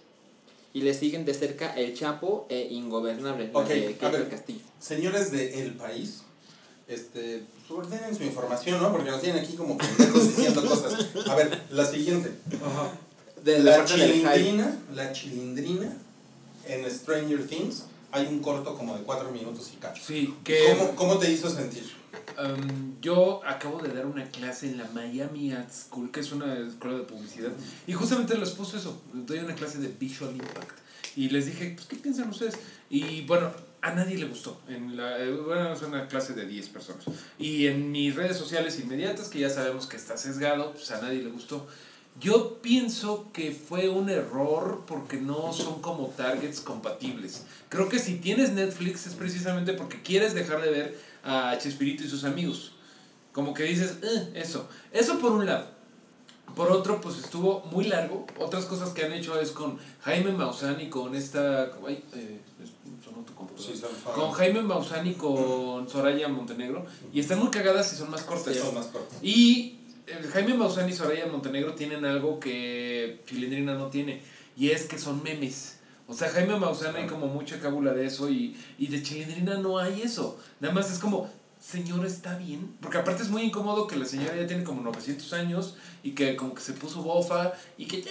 y le siguen de cerca El Chapo e Ingobernable, Ok, de a ver. del Castillo. Señores de El País, este, pues, ordenen su información, ¿no? Porque nos tienen aquí como diciendo cosas. A ver, la siguiente. Ajá. De la La chilindrina, la chilindrina en Stranger Things hay un corto como de cuatro minutos y cacho. Sí, que... ¿Cómo, ¿Cómo te hizo sentir? Um, yo acabo de dar una clase en la Miami Art School, que es una escuela de publicidad, y justamente les puse eso. Doy una clase de Visual Impact. Y les dije, pues, ¿qué piensan ustedes? Y bueno, a nadie le gustó. En la, eh, bueno, es una clase de 10 personas. Y en mis redes sociales inmediatas, que ya sabemos que está sesgado, pues a nadie le gustó. Yo pienso que fue un error porque no son como targets compatibles. Creo que si tienes Netflix es precisamente porque quieres dejar de ver a Chespirito y sus amigos. Como que dices, "Eh, eso. Eso por un lado. Por otro, pues estuvo muy largo. Otras cosas que han hecho es con Jaime Maussan y con esta... Ay, eh, sonó tu computadora. Sí, Con Jaime Maussan y con Soraya Montenegro. Y están muy cagadas y son más cortas. Son más cortos. Y Jaime Maussan y Soraya Montenegro tienen algo que Chilindrina no tiene. Y es que son memes. O sea, Jaime Maussan hay como mucha cábula de eso y, y de Chilindrina no hay eso. Nada más es como, señor, ¿está bien? Porque aparte es muy incómodo que la señora ya tiene como 900 años y que como que se puso bofa y que...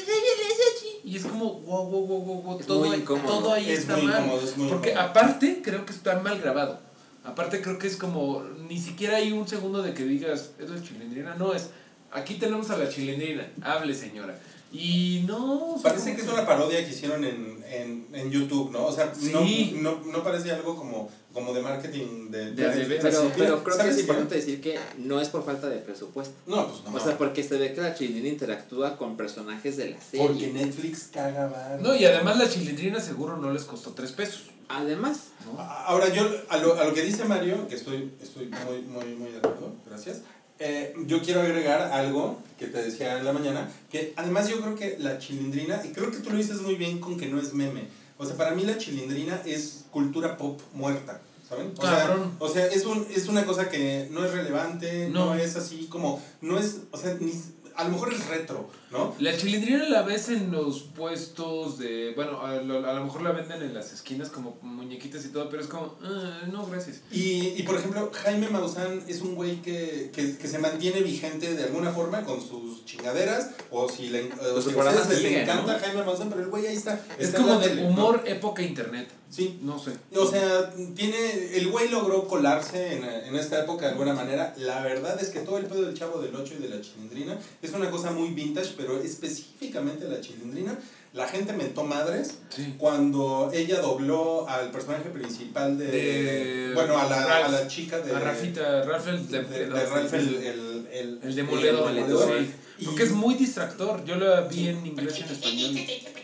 Y es como, wow, wow, wow, wow, wow, todo, ahí- todo ahí Es está mal. incómodo, es Porque incómodo. aparte creo que está mal grabado. Aparte creo que es como, ni siquiera hay un segundo de que digas, es la chilindrina. No, es, aquí tenemos a la chilindrina, hable señora. Y no... Parece que es una parodia que hicieron en, en, en YouTube, ¿no? O sea, Sí. no, no, no parece algo como, como de marketing de... De- de. Pero, pero creo que ¿sabes es importante decir que no es por falta de presupuesto. No, pues no. O sea, porque se ve que la chilindrina interactúa con personajes de la serie. porque Netflix caga barro. No, y además la chilindrina seguro no les costó tres pesos. Además, ¿no? Ahora, yo, a lo, a lo que dice Mario, que estoy, estoy muy, muy, muy de acuerdo, gracias. Eh, yo quiero agregar algo que te decía en la mañana, que además yo creo que la chilindrina, y creo que tú lo dices muy bien con que no es meme. O sea, para mí la chilindrina es cultura pop muerta, ¿saben? O sea, o sea es, un, es una cosa que no es relevante, no, No. es así como, no es, o sea, ni, a lo mejor es retro, ¿no? La chilindrina la ves en los puestos de. Bueno, a lo, a lo mejor la venden en las esquinas como muñequitas y todo, pero es como. "Ah, no, gracias. Y, y por ejemplo, Jaime Maussan es un güey que, que, que se mantiene vigente de alguna forma con sus chingaderas, o si, le, o Pues si a programa ustedes les sigue, encanta ¿no? Jaime Maussan, pero el güey ahí está. Es está como de tele, ¿no? humor época internet. Sí. No sé. O sea, tiene, el güey logró colarse en, en esta época de alguna manera. La verdad es que todo el pedo del Chavo del 8 y de la chilindrina es una cosa muy vintage, pero específicamente la chilindrina, la gente mentó madres Sí. cuando ella dobló al personaje principal de... De bueno, a la, Ralph. a la chica de... A Rafita, Ralph el de, de, de- de Ralph el, el, el, el demoledor. el demoledor. sí. Y- Porque es muy distractor. Yo lo vi en inglés y en español.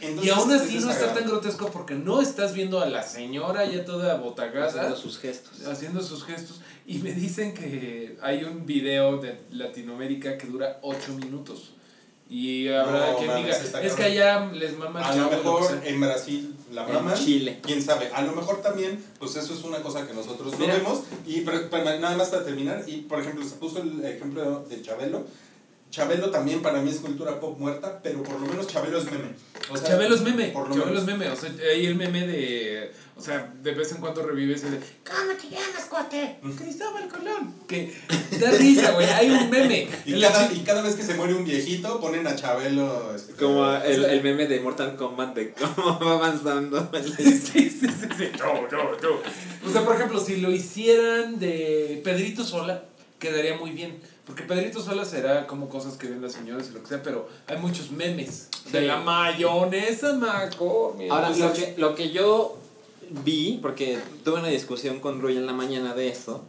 Entonces, Y aún así es no está tan grotesco porque no estás viendo a la señora ya toda botagada haciendo sus gestos. haciendo sus gestos. Y me dicen que hay un video de Latinoamérica que dura 8 minutos. Y habrá No, quien diga, es que allá les mama el A lo lo mejor sea". en Brasil la En maman. Chile. Quién sabe. A lo mejor también, pues eso es una cosa que nosotros no vemos. Y pero- pero nada más para terminar, y por ejemplo, se puso el ejemplo de Chabelo. Chabelo también para mí es cultura pop muerta, pero por lo menos Chabelo es meme. O sea, Chabelo es meme, por lo Chabelo es menos. meme, o sea, hay el meme de, o sea, de vez en cuando revive ese de, ¿cómo te llamas, cuate? Cristóbal Colón, que da risa, güey, hay un meme. Y cada, y cada vez que se muere un viejito, ponen a Chabelo. este, Como el, el meme de Mortal Kombat de cómo va avanzando. Sí, sí, sí, sí, sí. Yo, yo, yo. O sea, por ejemplo, si lo hicieran de Pedrito Sola, quedaría muy bien. Porque Pedrito Sola será como cosas que ven las señoras y lo que sea, pero hay muchos memes. De la mayonesa, maco. Ahora, lo que, lo que yo vi, porque tuve una discusión con Rui en la mañana de eso,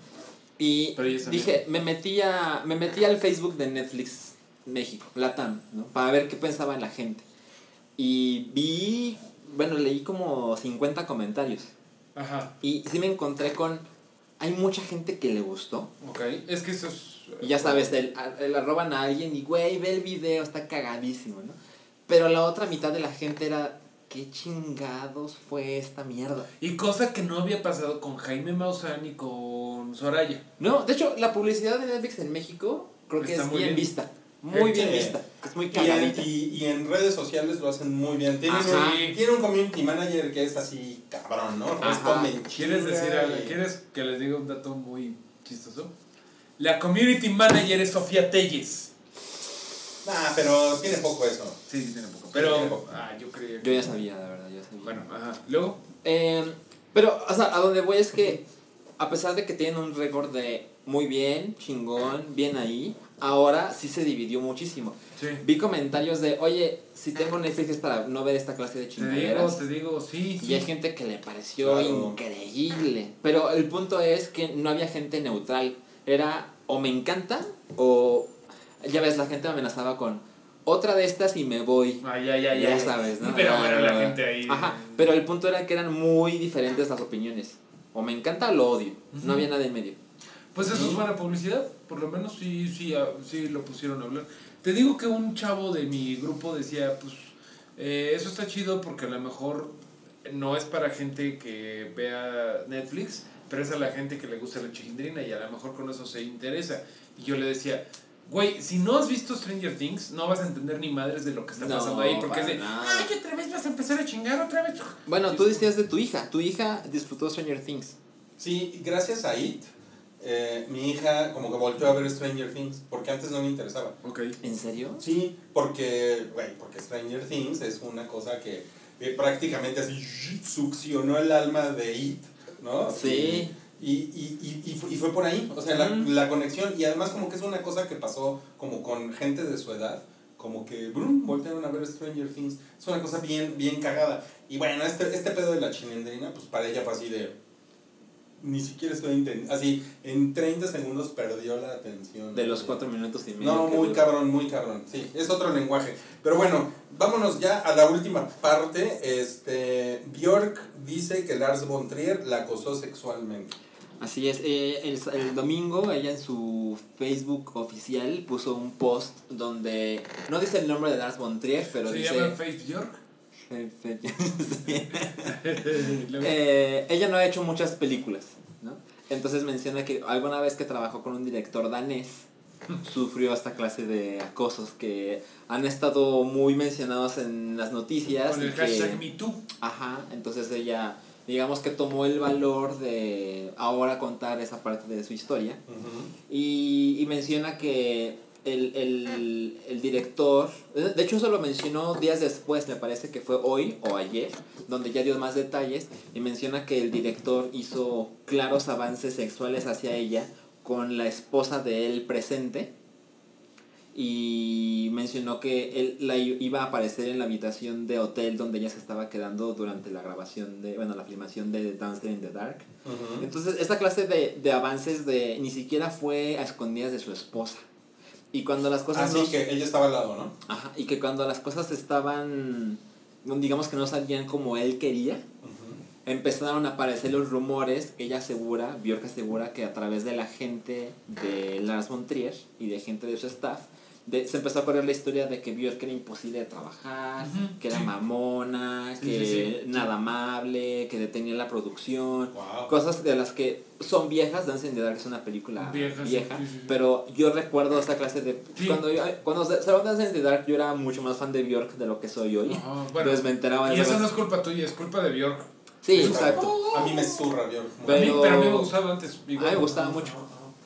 y dije, me metí, a- me metí al Facebook de Netflix México, Latam, ¿no? para ver qué pensaba la gente. Y vi, bueno, leí como 50 comentarios. Ajá, Y sí me encontré con, hay mucha gente que le gustó. ok. Es que eso es. Y ya sabes, el, el arroban a alguien y, güey, ve el video, está cagadísimo, ¿no? Pero la otra mitad de la gente era, ¿qué chingados fue esta mierda? Y cosa que no había pasado con Jaime Maussan y con Soraya. No, de hecho, la publicidad de Netflix en México creo que Está es muy bien, bien. vista. Muy bien Sí. vista. Es muy Y en, cagadita. y, y en redes sociales lo hacen muy bien. Tienen, Ajá. un, tienen un community manager que es así cabrón, ¿no? Responde en ¿Quieres decir algo? y- ¿Quieres que les diga un dato muy chistoso? La community manager es Sofía Telles. Nah, pero tiene poco eso. Sí, sí, tiene poco. Tiene Pero. poco. Ah, yo creía Yo ya sabía, la verdad, yo sabía. Bueno, ajá. Luego. Eh, pero, o sea, a donde voy es que, a pesar de que tienen un récord de muy bien, chingón, bien ahí, ahora sí se dividió muchísimo. Sí. Vi comentarios de, oye, si tengo Netflix es para no ver esta clase de Te digo, chingaderas. te digo, sí. Y sí. hay gente que le pareció Claro. increíble. Pero el punto es que no había gente neutral. Era o me encanta o ya ves, la gente amenazaba con otra de estas y me voy. Ay, ay, Ya ay. sabes, ¿no? Pero bueno, la gente ahí. Ajá, pero el punto era que eran muy diferentes las opiniones. O me encanta o lo odio. No había nada en medio. Pues eso es buena publicidad, por lo menos sí, sí, ah, sí lo pusieron a hablar. Te digo que un chavo de mi grupo decía, pues eh, eso está chido porque a lo mejor no es para gente que vea Netflix, pero es a la gente que le gusta la chilindrina y a lo mejor con eso se interesa. Y yo le decía, güey, si no has visto Stranger Things, no vas a entender ni madres de lo que está No, pasando ahí, porque es de, nada. ay, otra vez vas a empezar a chingar, otra vez. Bueno, tú decías de tu hija. Tu hija disfrutó Stranger Things. Sí, gracias a IT, eh, mi hija como que volvió a ver Stranger Things, porque antes no me interesaba. Ok. ¿En serio? Sí, porque, güey, porque Stranger Things es una cosa que eh, prácticamente así succionó el alma de It, ¿no? Sí. Y, y, y, y fue por ahí, o sea, la, Mm. la conexión, y además como que es una cosa que pasó como con gente de su edad, como que, brum, voltearon a ver Stranger Things, es una cosa bien, bien cagada. Y bueno, este, este pedo de la chilindrina, pues para ella fue así de, ni siquiera estoy entendiendo, así, en 30 segundos perdió la atención. De los cuatro minutos y medio. No, muy cabrón, muy cabrón. Sí, es otro lenguaje. Pero bueno, vámonos ya a la última parte. Este, Bjork dice que Lars von Trier la acosó sexualmente. Así es, eh, el, el domingo ella en su Facebook oficial puso un post donde no dice el nombre de Lars von Trier, pero ¿Se dice... llama Faith York? Eh, ella no ha hecho muchas películas, ¿no? Entonces menciona que alguna vez que trabajó con un director danés, sufrió esta clase de acosos que han estado muy mencionados en las noticias. Con el que- hashtag MeToo. Ajá, entonces ella, digamos que tomó el valor de ahora contar esa parte de su historia y, y menciona que el, el, el director, de hecho eso lo mencionó días después, me parece que fue hoy o ayer, donde ya dio más detalles y menciona que el director hizo claros avances sexuales hacia ella con la esposa de él presente y mencionó que él la iba a aparecer en la habitación de hotel donde ella se estaba quedando durante la grabación de, bueno, la filmación de Dancer in the Dark. Entonces, esta clase de, de avances de ni siquiera fue a escondidas de su esposa. Y cuando las cosas Así no- Ah, que ella estaba al lado, ¿no? Ajá, y que cuando las cosas estaban, digamos que no salían como él quería, empezaron a aparecer los rumores, ella asegura, Bjork asegura que a través de la gente de Lars von Trier y de gente de su staff, de- se empezó a correr la historia de que Bjork era imposible de trabajar, que era mamona, Sí, que sí, sí. nada amable, que detenía la producción, Wow. cosas de las que son viejas, Dancing in the Dark es una película Vieja, vieja, sí, sí, sí. pero yo recuerdo esta clase de... Sí. Cuando, yo, cuando salió Dancing in the Dark yo era mucho más fan de Bjork de lo que soy hoy. Bueno, Entonces me enteraba de y eso no es culpa tuya, es culpa de Bjork. Sí, exacto. A mí me zurra, Bjork. Pero- pero a mí me gustaba antes. A mí me gustaba mucho.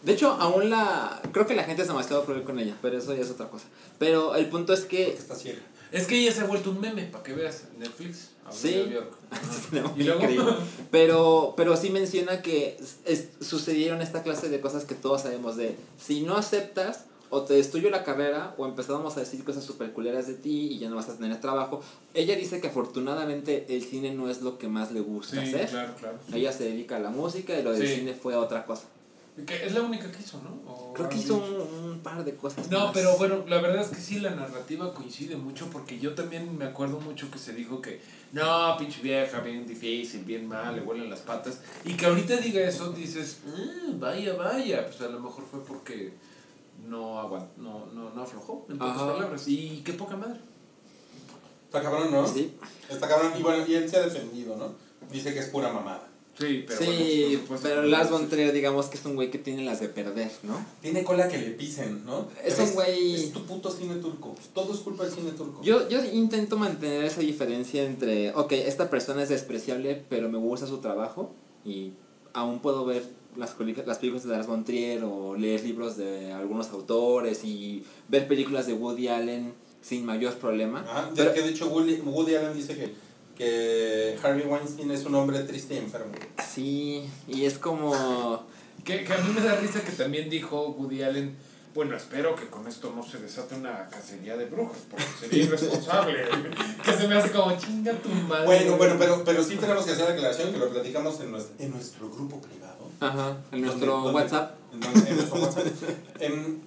De hecho, aún la... Creo que la gente es demasiado cruel con ella, pero eso ya es otra cosa. Pero el punto es que... Está ciega. Es que ella se ha vuelto un meme, para que veas, Netflix. Sí. No, Y luego-. Pero, pero sí menciona que es- sucedieron esta clase de cosas que todos sabemos de si no aceptas o te destruyo la carrera o empezamos a decir cosas super culeras de ti y ya no vas a tener trabajo. Ella dice que afortunadamente el cine no es lo que más le gusta Sí, hacer. claro, claro. Ella se dedica a la música y lo del Sí. cine fue otra cosa. Que es la única que hizo, ¿no? O Creo que hizo un, un par de cosas. No, más. pero bueno, la verdad es que sí, la narrativa coincide mucho porque yo también me acuerdo mucho que se dijo que no, pinche vieja, bien difícil, bien mal, le huelen las patas. Y que ahorita diga eso, dices, "Mm, vaya, vaya. Pues a lo mejor fue porque no aguantó, no, no, no aflojó, en pocas Ajá. palabras. Y qué poca madre. Está cabrón, ¿no? Sí. Está cabrón. Y bueno, y él se ha defendido, ¿no? Dice que es pura mamada. Sí, pero sí, bueno, pues, pero Lars von. Trier digamos que es un güey que tiene las de perder, ¿no? Tiene cola que le pisen, ¿no? Es un güey- Es tu puto cine turco. Todo es culpa del cine turco. Yo, yo intento mantener esa diferencia entre, ok, esta persona es despreciable, pero me gusta su trabajo y aún puedo ver las, las películas de Lars von Trier o leer libros de algunos autores y ver películas de Woody Allen sin mayor problema. Ajá, de Pero- que de hecho Woody, Woody Allen dice que, que Harvey Weinstein es un hombre triste y enfermo. Sí, y es como... Que, que a mí me da risa que también dijo Woody Allen, bueno, espero que con esto no se desate una cacería de brujas, porque sería irresponsable. que se me hace como chinga tu madre. Bueno, bueno, pero, pero sí tenemos que hacer la aclaración que lo platicamos en nuestro, en nuestro grupo privado. Ajá, en nuestro. WhatsApp. En, donde- en nuestro WhatsApp. Em,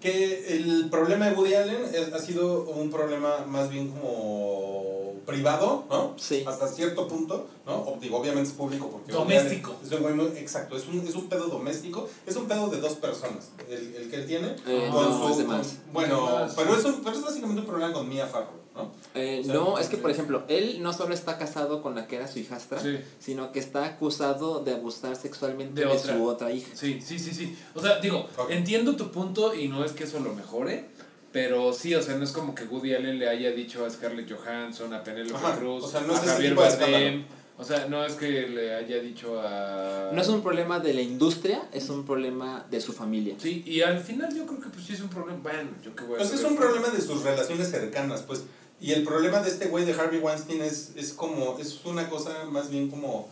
que el problema de Woody Allen es- ha sido un problema más bien como privado, ¿no? Sí. Hasta cierto punto, ¿no? O- Digo, obviamente es público porque... Doméstico. Es un exacto, es un, es un pedo doméstico, es un pedo de dos personas, el, el que él tiene. Eh, con no, su- es de con- más. bueno, Es de más. pero es, un- pero es básicamente un problema con Mia Farrow, ¿no? Eh, O sea, no, es que por ejemplo, él no solo está casado con la que era su hijastra, Sí. sino que está acusado de abusar sexualmente De de, otra. su otra hija. Sí, sí, sí, sí. O sea, digo, entiendo tu punto y no es que eso lo mejore, pero sí, o sea, no es como que Woody Allen le haya dicho a Scarlett Johansson, a Penélope Ajá, Cruz, o sea, no es a Javier Bardem. O sea, no es que le haya dicho a... No es un problema de la industria, es un problema de su familia. Sí, y al final yo creo que pues sí es un problema. Bueno, yo qué voy a Pues es saber? un problema de sus relaciones cercanas, pues. Y el problema de este güey de Harvey Weinstein es, es como, es una cosa más bien como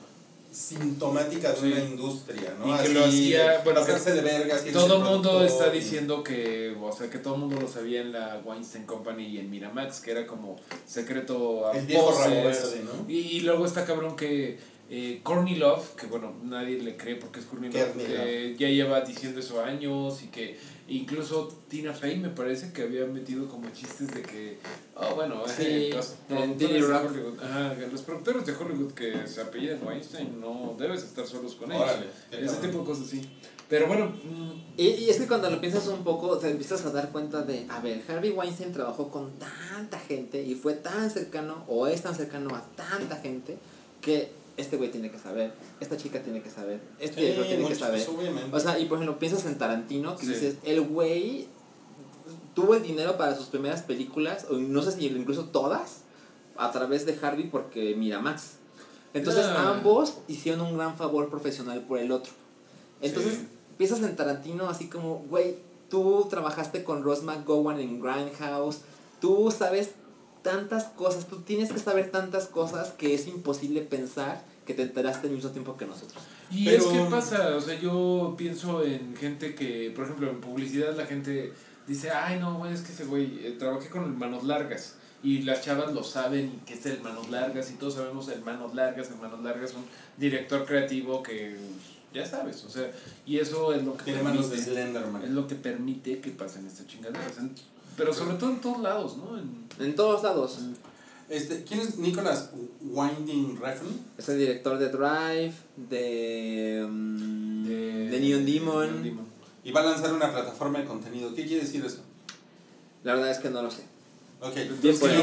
sintomática de Sí. una industria, ¿no? Y que Así, lo hacía, bueno, hacerse de vergas. Todo el mundo está diciendo que, o sea, que todo el mundo lo sabía en la Weinstein Company y en Miramax, que era como secreto a El viejo. Y, y luego está cabrón que eh, Courtney Love, que bueno, nadie le cree porque es Courtney Love, que ya lleva diciendo eso años y que incluso Tina Fey me parece que había metido como chistes de que, oh, bueno, Sí, eh, los en productores Dirty de Rock. Hollywood, ajá, los productores de Hollywood que se apellidan Weinstein no debes estar solos con ellos. Órale, Ese tipo de cosas sí. Pero bueno, Y, y es que cuando lo piensas un poco, te empiezas a dar cuenta de, a ver, Harvey Weinstein trabajó con tanta gente y fue tan cercano, o es tan cercano a tanta gente, que este güey tiene que saber, esta chica tiene que saber, este Sí, director tiene que saber. obviamente. O sea, y por ejemplo, piensas en Tarantino, que Sí. dices, el güey tuvo el dinero para sus primeras películas, o no sé si incluso todas, a través de Harvey porque Miramax. Entonces ambos hicieron un gran favor profesional por el otro. Entonces Sí. piensas en Tarantino así como, güey, tú trabajaste con Ross McGowan en Grindhouse, tú sabes tantas cosas, tú tienes que saber tantas cosas que es imposible pensar que te enteraste al mismo tiempo que nosotros. Y Pero- es que pasa, o sea, yo pienso en gente que, por ejemplo, en publicidad la gente dice, ay no, güey, es que ese güey, eh, trabajé con Manos Largas. Y las chavas lo saben y que es el Manos Largas y todos sabemos el Manos Largas, el Manos Largas un director creativo que ya sabes, o sea, y eso es lo que Tiene manos de permite, Slenderman. es lo que permite que pasen estas chingaderas. Pero sobre todo en todos lados, ¿no? En- En todos lados. Este, ¿Quién es Nicholas Winding Refn? Es el director de Drive, de, mm, de, Neon Demon. Demon. Y va a lanzar una plataforma de contenido. ¿Qué quiere decir eso? La verdad es que no lo sé. Ok.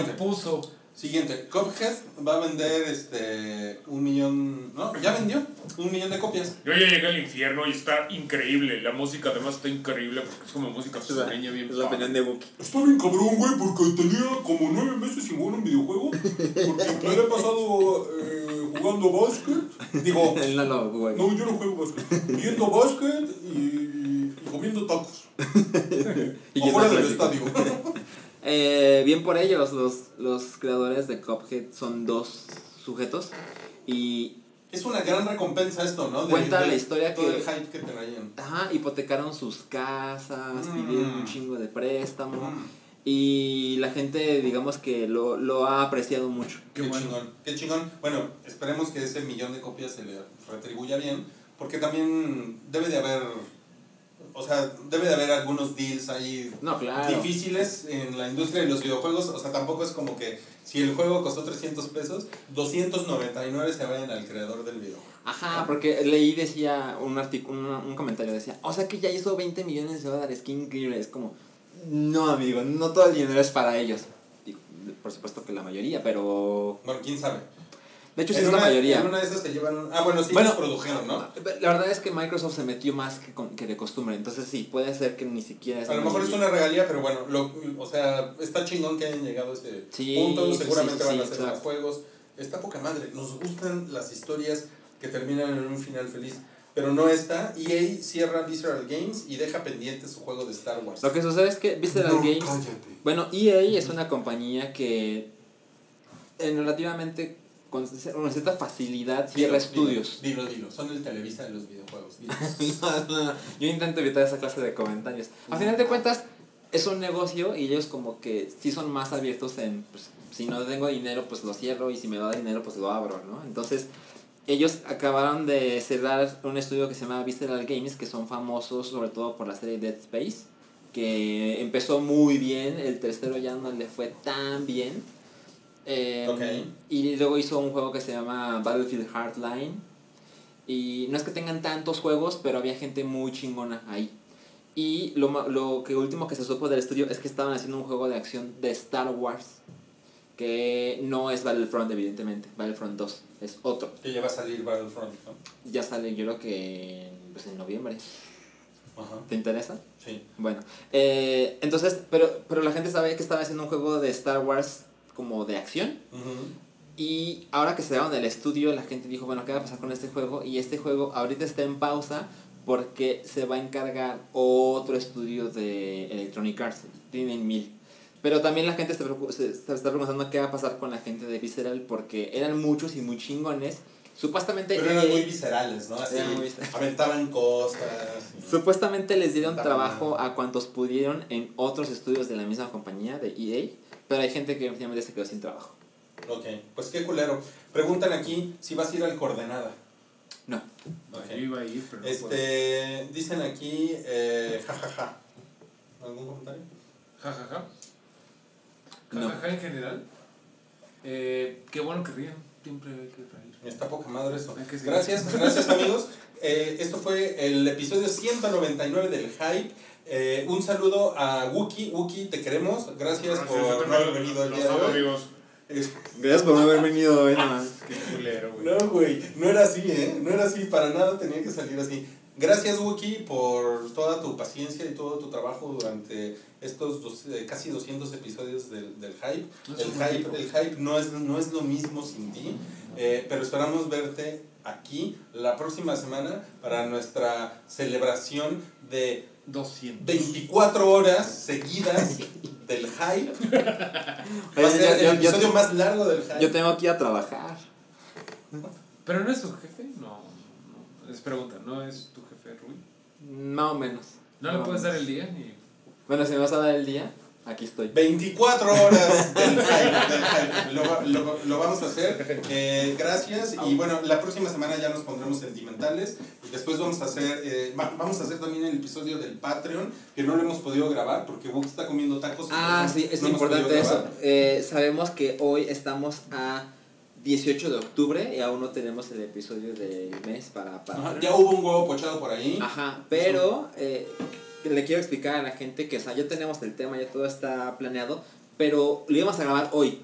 Lo puso. Siguiente, Cuphead va a vender este un millón, ¿no? Ya vendió un millón de copias. Yo ya llegué al infierno y está increíble. La música además está increíble porque es como música sureña bien Es la opinión de Wookie. Está bien cabrón, güey, porque tenía como nueve meses sin jugar un videojuego. Porque me he pasado eh, jugando básquet. Digo, Él no lo juega. no, yo no juego básquet. Viendo básquet y, y comiendo tacos. Y o yendo fuera al del estadio. Eh, bien por ellos, los, los creadores de Cuphead son dos sujetos y Es una gran recompensa esto, ¿no? De- Cuenta de la historia todo que- el hype que traían. ajá, hipotecaron sus casas, Mm. pidieron un chingo de préstamo Mm, y la gente digamos que lo, lo ha apreciado mucho. Qué, Qué bueno. chingón, qué chingón. Bueno, esperemos que ese millón de copias se le retribuya bien, porque también debe de haber, o sea, debe de haber algunos deals ahí No, claro. difíciles en la industria de los videojuegos, o sea, tampoco es como que si el juego costó 300 pesos, 299 se vayan al creador del videojuego. Ajá, porque leí, decía, un, artic- un, un comentario decía, o sea que ya hizo 20 millones de dólares, qué increíble. Es como, no, amigo, no todo el dinero es para ellos. Digo, por supuesto que la mayoría, pero... Bueno, quién sabe. De hecho, sí en, es una, la mayoría. en una de esas se llevan. Ah, bueno, sí, Bueno, produjeron, ¿no? La verdad es que Microsoft se metió más que, con- que de costumbre, entonces sí, puede ser que ni siquiera es A lo mejor es una regalía, pero bueno, lo, o sea, está chingón que hayan llegado a ese Sí, punto. sí, Seguramente sí, van a sí, hacer claro. más juegos. Está poca madre. Nos gustan las historias que terminan en un final feliz. Pero no está. EA cierra Visceral Games y deja pendiente su juego de Star Wars. Lo que sucede es que Visceral No, Games... cállate. Bueno, EA es una compañía que en relativamente con una cierta facilidad cierra estudios. Dilo, dilo. Son el Televisa de los videojuegos. No, no, no. Yo intento evitar esa clase de comentarios. A final de cuentas, es un negocio y ellos como que sí son más abiertos en, pues, si no tengo dinero, pues lo cierro y si me da dinero, pues lo abro, ¿no? Entonces, ellos acabaron de cerrar un estudio que se llama Visceral Games, que son famosos sobre todo por la serie Dead Space, que empezó muy bien, el tercero ya no le fue tan bien. Eh, Ok. Y luego hizo un juego que se llama Battlefield Hardline. Y no es que tengan tantos juegos, pero había gente muy chingona ahí. Y lo, lo que último que se supo del estudio es que estaban haciendo un juego de acción de Star Wars. Que no es Battlefront, evidentemente. Battlefront 2 es otro. Que ya va a salir Battlefront, ¿no? Ya sale, yo creo que en, pues, en noviembre. Ajá. ¿Te interesa? Sí. Bueno, eh, entonces, pero, pero la gente sabe que estaba haciendo un juego de Star Wars como de acción. Ujú. Y ahora que se daron del estudio, la gente dijo, bueno, ¿qué va a pasar con este juego? Y este juego ahorita está en pausa porque se va a encargar otro estudio de Electronic Arts. Tienen mil. Pero también la gente se, preocu- se- se está preguntando qué va a pasar con la gente de Visceral porque eran muchos y muy chingones. Supuestamente, Pero eran EA muy viscerales, ¿no? Así, muy aventaban cosas. supuestamente les dieron Está trabajo a cuantos pudieron en otros estudios de la misma compañía, de EA. Pero hay gente que finalmente se quedó sin trabajo. Ok, pues qué culero. Preguntan aquí si vas a ir al coordenada. No. Ok. Yo iba a ir, pero no. Este, dicen aquí, eh, jajaja. ¿Algún comentario? Ja, ja, ja. No. Ja, ja, ja, en general. Eh, qué bueno que ríen. Siempre hay que reír. Está poca madre eso. Gracias, gracias amigos. Eh, esto fue el episodio 199 del Hype. Eh, un saludo a Wookie. Wookie, te queremos. Gracias, por no haber venido el Los día de hoy. amigos. Gracias por no haber venido hoy, nada más. Qué culero, güey. No, güey, no era así, ¿eh? No era así, para nada tenía que salir así. Gracias, Wookie, por toda tu paciencia y todo tu trabajo durante estos dos- eh, casi 200 episodios del, del Hype. No El hype, el hype no, es, no es lo mismo sin ti, eh, pero esperamos verte aquí la próxima semana para nuestra celebración de 200. 24 horas seguidas del Hype. Va a ser el yo- yo- episodio más largo del Hype. Yo tengo que ir a trabajar. ¿Pero no es tu jefe? No, no. Es pregunta, ¿no es tu jefe, Rui? Más o menos. ¿No le puedes dar el día? Ni... Bueno, si me vas a dar el día, aquí estoy. 24 horas del hype, del hype. Lo, va- lo, lo vamos a hacer. Eh, gracias. Y bueno, la próxima semana ya nos pondremos sentimentales. Y después vamos a hacer eh, va- vamos a hacer también el episodio del Patreon, que no lo hemos podido grabar porque Wookie está comiendo tacos. Ah, sí, es no importante eso. Eh, sabemos que hoy estamos a 18 de octubre y aún no tenemos el episodio del mes para... para Ajá, Ya hubo un huevo pochado por ahí. Ajá, pero eh, le quiero explicar a la gente que o sea, ya tenemos el tema, ya todo está planeado, pero lo íbamos a grabar hoy.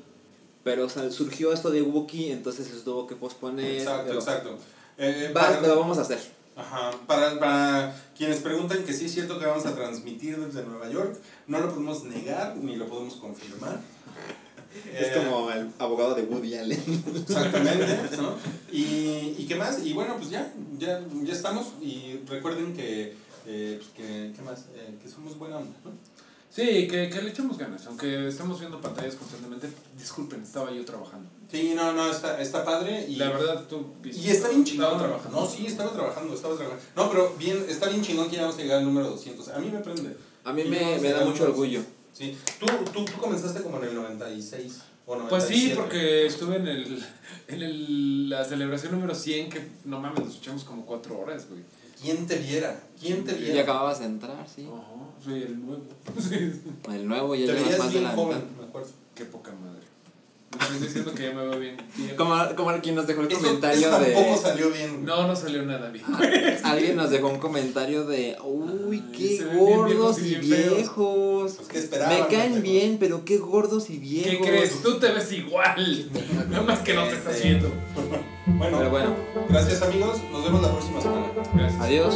Pero o sea, surgió esto de Wookiee, entonces se tuvo que posponer. Exacto, pero- exacto. Eh, Va, para- lo vamos a hacer. Ajá, para, para quienes preguntan que sí es cierto que vamos a transmitir desde Nueva York, no lo podemos negar ni lo podemos confirmar. Es Eh, como el abogado de Woody Allen. Exactamente, ¿no? Y, y qué más, y bueno, pues ya, ya, ya estamos y recuerden que, eh, pues que, ¿qué más? Eh, que somos buena onda, ¿no? Sí, que, que le echemos ganas, aunque estamos viendo pantallas constantemente. Disculpen, estaba yo trabajando. Sí, no, no, está, está padre. Y, La verdad, tú... y está bien chingón. Estaba trabajando. No, sí, estaba trabajando, estaba trabajando. No, pero bien, está bien chingón que ya vamos a llegar al número 200. A mí me prende. A mí me, me da mucho orgullo. Sí, tú, tú, tú comenzaste como en el 96 o 97. Pues sí, porque estuve en el, en el, la celebración número 100, que no mames, nos echamos como cuatro horas, güey. ¿Quién te viera? ¿Quién te Y viera? acababas de entrar, sí. Ajá, soy el nuevo. El nuevo ya Te llevas veías más de la joven, mitad. me acuerdo. Qué poca madre. Estás diciendo que ya me veo bien. Como, como quien nos dejó el Eso, comentario eso tampoco de. salió bien. No, no salió nada bien. Alguien nos dejó un comentario de. Uy, Ay, qué bien gordos viejos y y bien feos". viejos. Pues, ¿qué esperaban, Me caen bien, pero qué gordos y viejos. ¿Qué crees? Tú te ves igual. Nada más que no te estás viendo. Bueno, Pero bueno, gracias amigos. Nos vemos la próxima semana. Gracias. adiós.